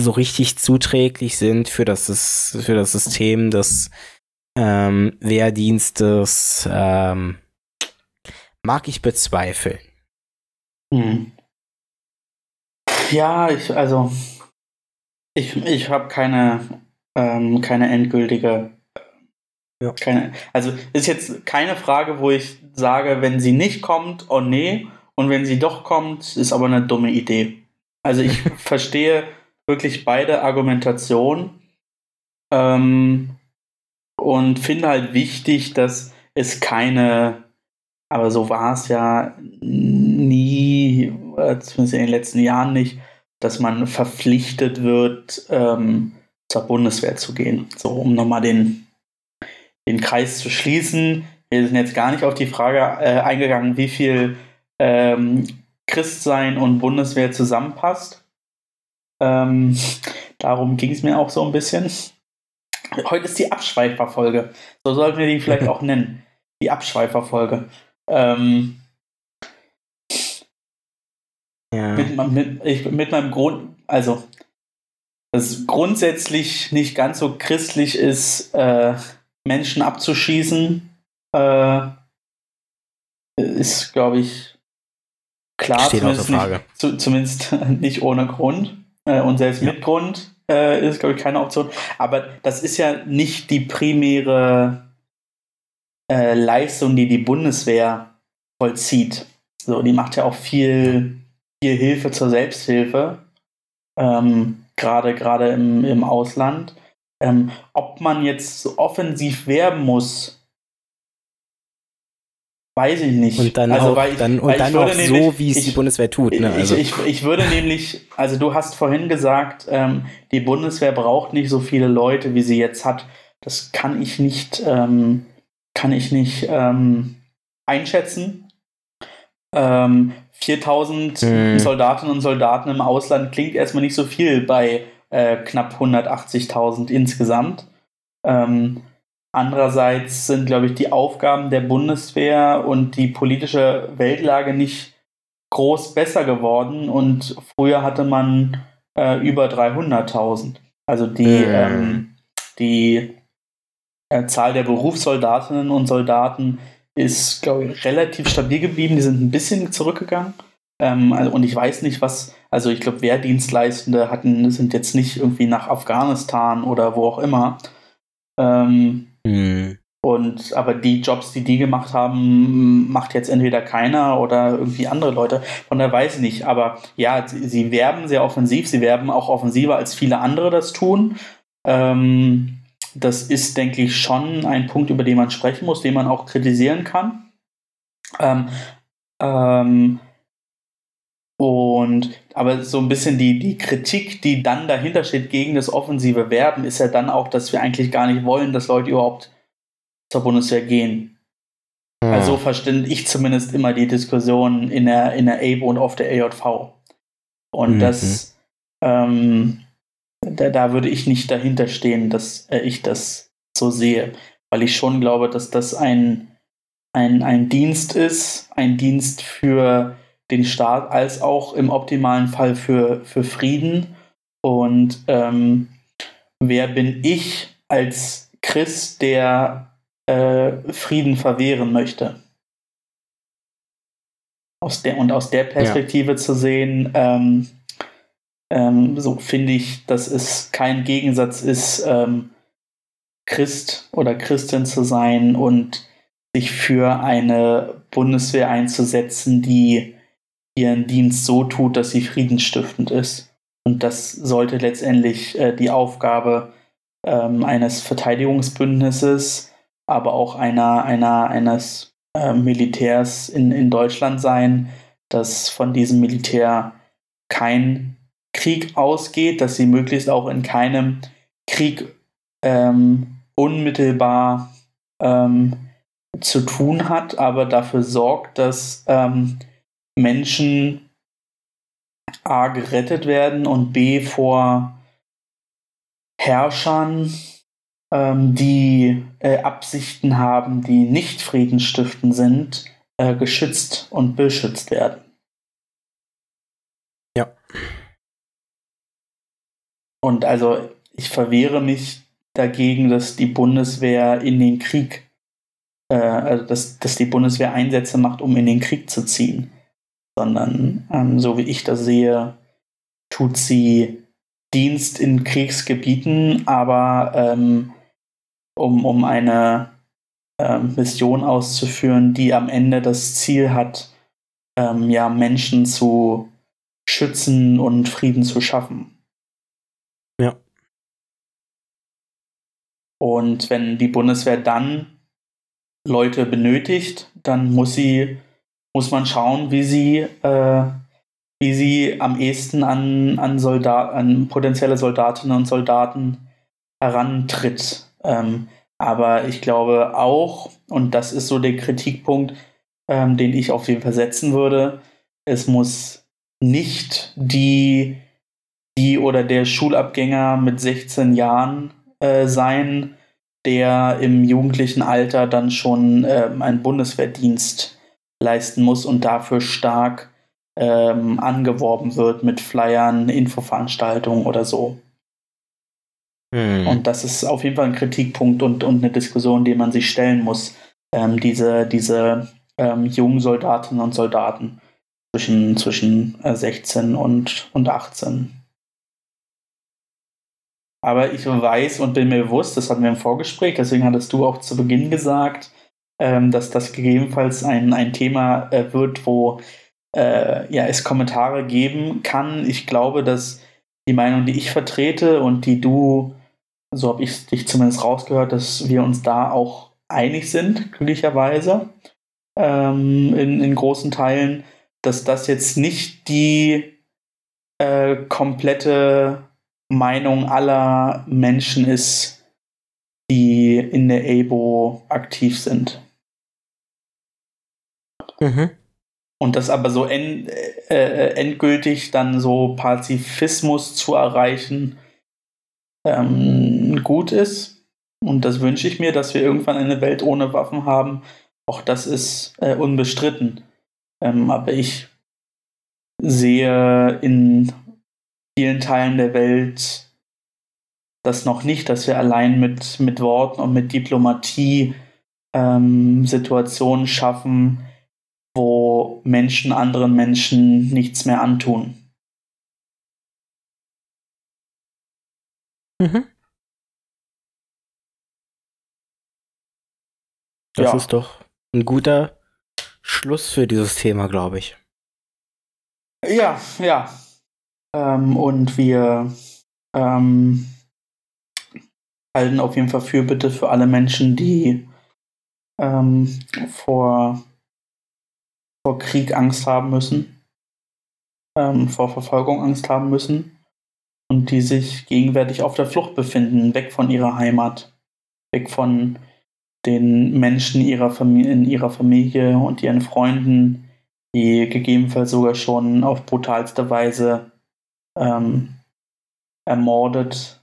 so richtig zuträglich sind für das, für das System des ähm, Wehrdienstes, ähm, mag ich bezweifeln. Mhm. Ja, ich, also, ich, ich habe keine, ähm, keine endgültige. Ja. Keine, also ist jetzt keine Frage, wo ich sage, wenn sie nicht kommt, oh nee, und wenn sie doch kommt, ist aber eine dumme Idee. Also ich verstehe wirklich beide Argumentationen ähm, und finde halt wichtig, dass es keine, aber so war es ja nie, zumindest in den letzten Jahren nicht, dass man verpflichtet wird, ähm, zur Bundeswehr zu gehen. So, um nochmal den, den Kreis zu schließen. Wir sind jetzt gar nicht auf die Frage äh, eingegangen, wie viel ähm, Christsein und Bundeswehr zusammenpasst. Ähm, darum ging es mir auch so ein bisschen. Heute ist die Abschweiferfolge. So sollten wir die vielleicht auch nennen. Die Abschweiferfolge. Ähm, ja. mit, mit, ich, mit meinem Grund, also, dass grundsätzlich nicht ganz so christlich ist, äh, Menschen abzuschießen, äh, ist, glaube ich, klar. Steht zumindest, Nicht, zu, zumindest nicht ohne Grund. Äh, und selbst ja. mit Grund äh, ist, glaube ich, keine Option. Aber das ist ja nicht die primäre äh, Leistung, die die Bundeswehr vollzieht. So, die macht ja auch viel, viel Hilfe zur Selbsthilfe. Ähm, gerade gerade im, im Ausland. Ähm, ob man jetzt offensiv werben muss, Weiß ich nicht. Und dann also, auch, ich, dann, und dann auch nämlich, so, wie es die Bundeswehr tut. Ne? Also. Ich, ich, ich, würde nämlich, also du hast vorhin gesagt, ähm, die Bundeswehr braucht nicht so viele Leute, wie sie jetzt hat. Das kann ich nicht, ähm, kann ich nicht ähm, einschätzen. 4000 hm. Soldatinnen und Soldaten im Ausland klingt erstmal nicht so viel bei äh, knapp 180.000 insgesamt. Ähm, Andererseits sind, glaube ich, die Aufgaben der Bundeswehr und die politische Weltlage nicht groß besser geworden und früher hatte man äh, über 300.000. Also die, mhm. ähm, die äh, Zahl der Berufssoldatinnen und Soldaten ist, glaube ich, relativ stabil geblieben. Die sind ein bisschen zurückgegangen. Ähm, also, und ich weiß nicht, was, also ich glaube, Wehrdienstleistende hatten, sind jetzt nicht irgendwie nach Afghanistan oder wo auch immer. Ähm, Mhm. Und aber die Jobs, die die gemacht haben, macht jetzt entweder keiner oder irgendwie andere Leute. Von der weiß ich nicht. Aber ja, sie, sie, werben sehr offensiv. Sie werben auch offensiver, als viele andere das tun. Ähm, das ist, denke ich, schon ein Punkt, über den man sprechen muss, den man auch kritisieren kann. Ähm, ähm, und aber so ein bisschen die, die Kritik, die dann dahinter steht gegen das offensive Werben, ist ja dann auch, dass wir eigentlich gar nicht wollen, dass Leute überhaupt zur Bundeswehr gehen. Hm. Also verstehe ich zumindest immer die Diskussion in der, in der ABO und auf der AJV. Und mhm. das, ähm, da, da würde ich nicht dahinter stehen, dass äh, ich das so sehe. Weil ich schon glaube, dass das ein, ein, ein Dienst ist, ein Dienst für den Staat als auch im optimalen Fall für, für Frieden. Und ähm, wer bin ich als Christ, der äh, Frieden verwehren möchte? Aus der, und aus der Perspektive ja. zu sehen, ähm, ähm, so finde ich, dass es kein Gegensatz ist, ähm, Christ oder Christin zu sein und sich für eine Bundeswehr einzusetzen, die ihren Dienst so tut, dass sie friedensstiftend ist. Und das sollte letztendlich äh, die Aufgabe ähm, eines Verteidigungsbündnisses, aber auch einer, einer, eines äh, Militärs in, in Deutschland sein, dass von diesem Militär kein Krieg ausgeht, dass sie möglichst auch in keinem Krieg ähm, unmittelbar ähm, zu tun hat, aber dafür sorgt, dass ähm, Menschen A gerettet werden und B vor Herrschern, ähm, die äh, Absichten haben, die nicht friedensstiftend sind, äh, geschützt und beschützt werden. Ja. Und also ich verwehre mich dagegen, dass die Bundeswehr in den Krieg, äh, also dass, dass die Bundeswehr Einsätze macht, um in den Krieg zu ziehen. Sondern, ähm, so wie ich das sehe, tut sie Dienst in Kriegsgebieten, aber ähm, um, um eine ähm, Mission auszuführen, die am Ende das Ziel hat, ähm, ja, Menschen zu schützen und Frieden zu schaffen. Ja. Und wenn die Bundeswehr dann Leute benötigt, dann muss sie, muss man schauen, wie sie, äh, wie sie am ehesten an, an, Soldat, an potenzielle Soldatinnen und Soldaten herantritt. Ähm, aber ich glaube auch, und das ist so der Kritikpunkt, ähm, den ich auf jeden Fall setzen würde, es muss nicht die, die oder der Schulabgänger mit 16 Jahren äh, sein, der im jugendlichen Alter dann schon ähm, einen Bundeswehrdienst leisten muss und dafür stark ähm, angeworben wird mit Flyern, Infoveranstaltungen oder so. Hm. Und das ist auf jeden Fall ein Kritikpunkt und, und eine Diskussion, die man sich stellen muss. Ähm, diese diese ähm, jungen Soldatinnen und Soldaten zwischen, zwischen äh, 16 und, und 18. Aber ich weiß und bin mir bewusst, das hatten wir im Vorgespräch, deswegen hattest du auch zu Beginn gesagt, ähm, dass das gegebenenfalls ein, ein Thema äh, wird, wo äh, ja, es Kommentare geben kann. Ich glaube, dass die Meinung, die ich vertrete und die du, so habe ich dich zumindest rausgehört, dass wir uns da auch einig sind, glücklicherweise, ähm, in, in großen Teilen, dass das jetzt nicht die äh, komplette Meinung aller Menschen ist, die in der ABO aktiv sind. Mhm. Und das aber so end, äh, endgültig dann so Pazifismus zu erreichen, ähm, gut ist. Und das wünsche ich mir, dass wir irgendwann eine Welt ohne Waffen haben. Auch das ist äh, unbestritten. Ähm, aber ich sehe in vielen Teilen der Welt das noch nicht, dass wir allein mit, mit Worten und mit Diplomatie ähm, Situationen schaffen, wo Menschen anderen Menschen nichts mehr antun. Mhm. Das ja. ist doch ein guter Schluss für dieses Thema, glaube ich. Ja, ja. Ähm, und wir ähm, halten auf jeden Fall für bitte für alle Menschen, die ähm, vor, vor Krieg Angst haben müssen, ähm, vor Verfolgung Angst haben müssen und die sich gegenwärtig auf der Flucht befinden, weg von ihrer Heimat, weg von den Menschen ihrer in ihrer Familie und ihren Freunden, die gegebenenfalls sogar schon auf brutalste Weise ähm, ermordet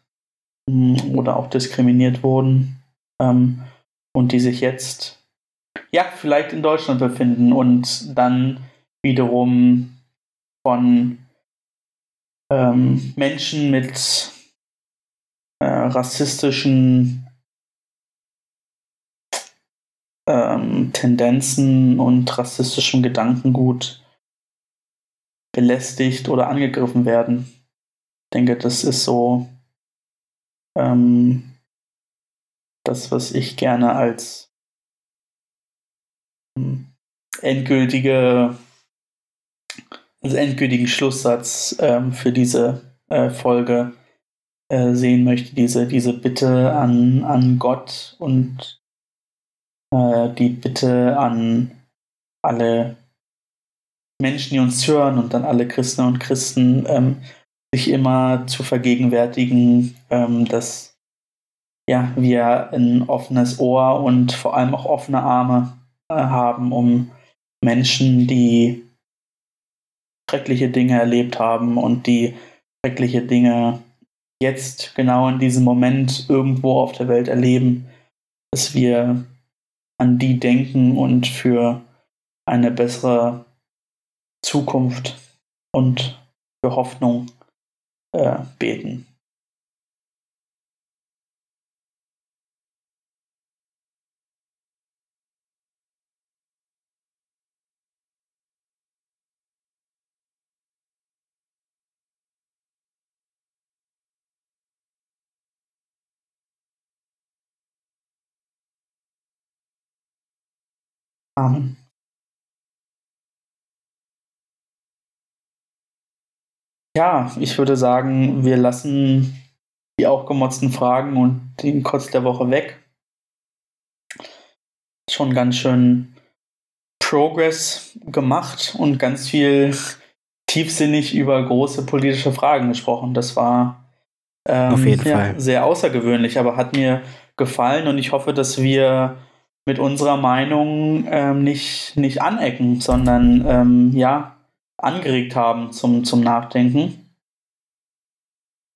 mh, oder auch diskriminiert wurden ähm, und die sich jetzt ja vielleicht in Deutschland befinden und dann wiederum von ähm, Menschen mit äh, rassistischen ähm, Tendenzen und rassistischem Gedankengut belästigt oder angegriffen werden. Ich denke, das ist so ähm, das, was ich gerne als endgültige, als endgültigen Schlusssatz ähm, für diese äh, Folge äh, sehen möchte. Diese, diese Bitte an, an Gott und äh, die Bitte an alle Menschen, die uns hören und an alle Christen und Christen, ähm, sich immer zu vergegenwärtigen, ähm, dass ja, wir ein offenes Ohr und vor allem auch offene Arme haben, um Menschen, die schreckliche Dinge erlebt haben und die schreckliche Dinge jetzt genau in diesem Moment irgendwo auf der Welt erleben, dass wir an die denken und für eine bessere Zukunft und für Hoffnung äh, beten. Amen. Ja, ich würde sagen, wir lassen die aufgemotzten Fragen und den Kotz der Woche weg. Schon ganz schön Progress gemacht und ganz viel tiefsinnig über große politische Fragen gesprochen. Das war ähm, Auf jeden ja, Fall. sehr außergewöhnlich, aber hat mir gefallen und ich hoffe, dass wir mit unserer Meinung ähm, nicht, nicht anecken, sondern ähm, ja, angeregt haben zum, zum Nachdenken.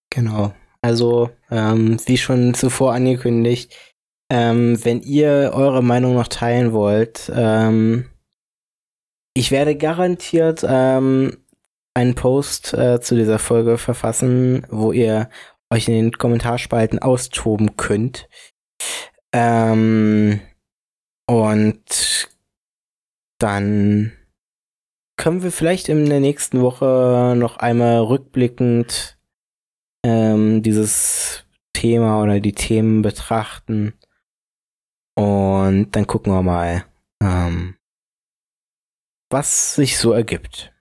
Genau. Also, ähm, wie schon zuvor angekündigt, ähm, wenn ihr eure Meinung noch teilen wollt, ähm, ich werde garantiert ähm, einen Post äh, zu dieser Folge verfassen, wo ihr euch in den Kommentarspalten austoben könnt. Ähm, und dann können wir vielleicht in der nächsten Woche noch einmal rückblickend ähm, dieses Thema oder die Themen betrachten. Und dann gucken wir mal, ähm, was sich so ergibt.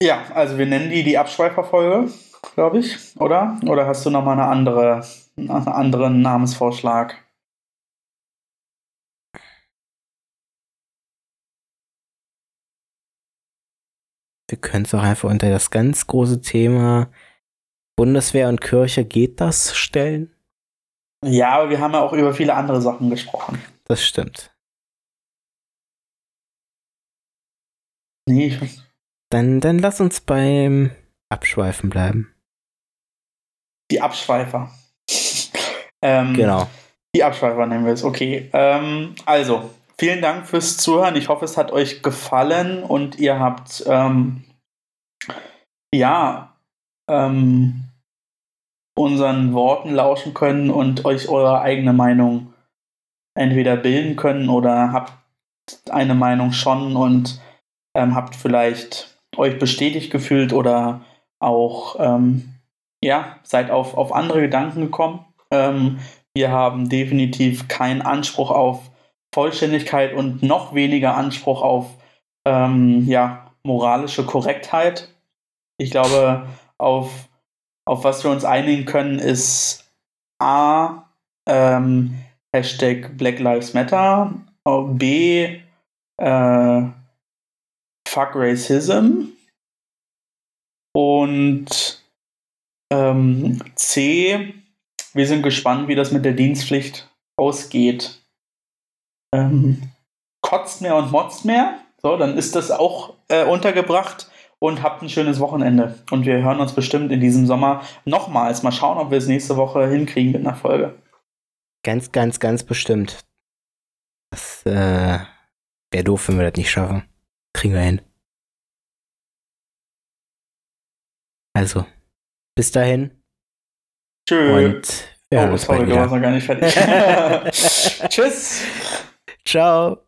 Ja, also wir nennen die die Abschweiferfolge, glaube ich, oder? Oder hast du noch mal eine andere, einen anderen Namensvorschlag? Wir können es auch einfach unter das ganz große Thema Bundeswehr und Kirche geht das stellen. Ja, aber wir haben ja auch über viele andere Sachen gesprochen. Das stimmt. Nee, Dann, dann lass uns beim Abschweifen bleiben. die Abschweifer. ähm, Genau. Die Abschweifer nennen wir es, okay. Ähm, also, vielen Dank fürs Zuhören. Ich hoffe, es hat euch gefallen und ihr habt, ähm, ja, ähm, unseren Worten lauschen können und euch eure eigene Meinung entweder bilden können oder habt eine Meinung schon und ähm, habt vielleicht euch bestätigt gefühlt oder auch, ähm, ja, seid auf, auf andere Gedanken gekommen. Ähm, wir haben definitiv keinen Anspruch auf Vollständigkeit und noch weniger Anspruch auf ähm, ja, moralische Korrektheit. Ich glaube, auf, auf was wir uns einigen können, ist A, ähm, Hashtag Black Lives Matter, B, äh, Fuck Racism und ähm, C, wir sind gespannt, wie das mit der Dienstpflicht ausgeht. Ähm, kotzt mehr und motzt mehr. So, dann ist das auch äh, untergebracht und habt ein schönes Wochenende. Und wir hören uns bestimmt in diesem Sommer nochmals. Mal schauen, ob wir es nächste Woche hinkriegen mit einer Folge. Ganz, ganz, ganz bestimmt. Das äh, wäre doof, wenn wir das nicht schaffen. Kriegen wir hin. Also, bis dahin Tschö. und wir hören oh, sorry, du warst noch gar nicht fertig. Tschüss. Ciao.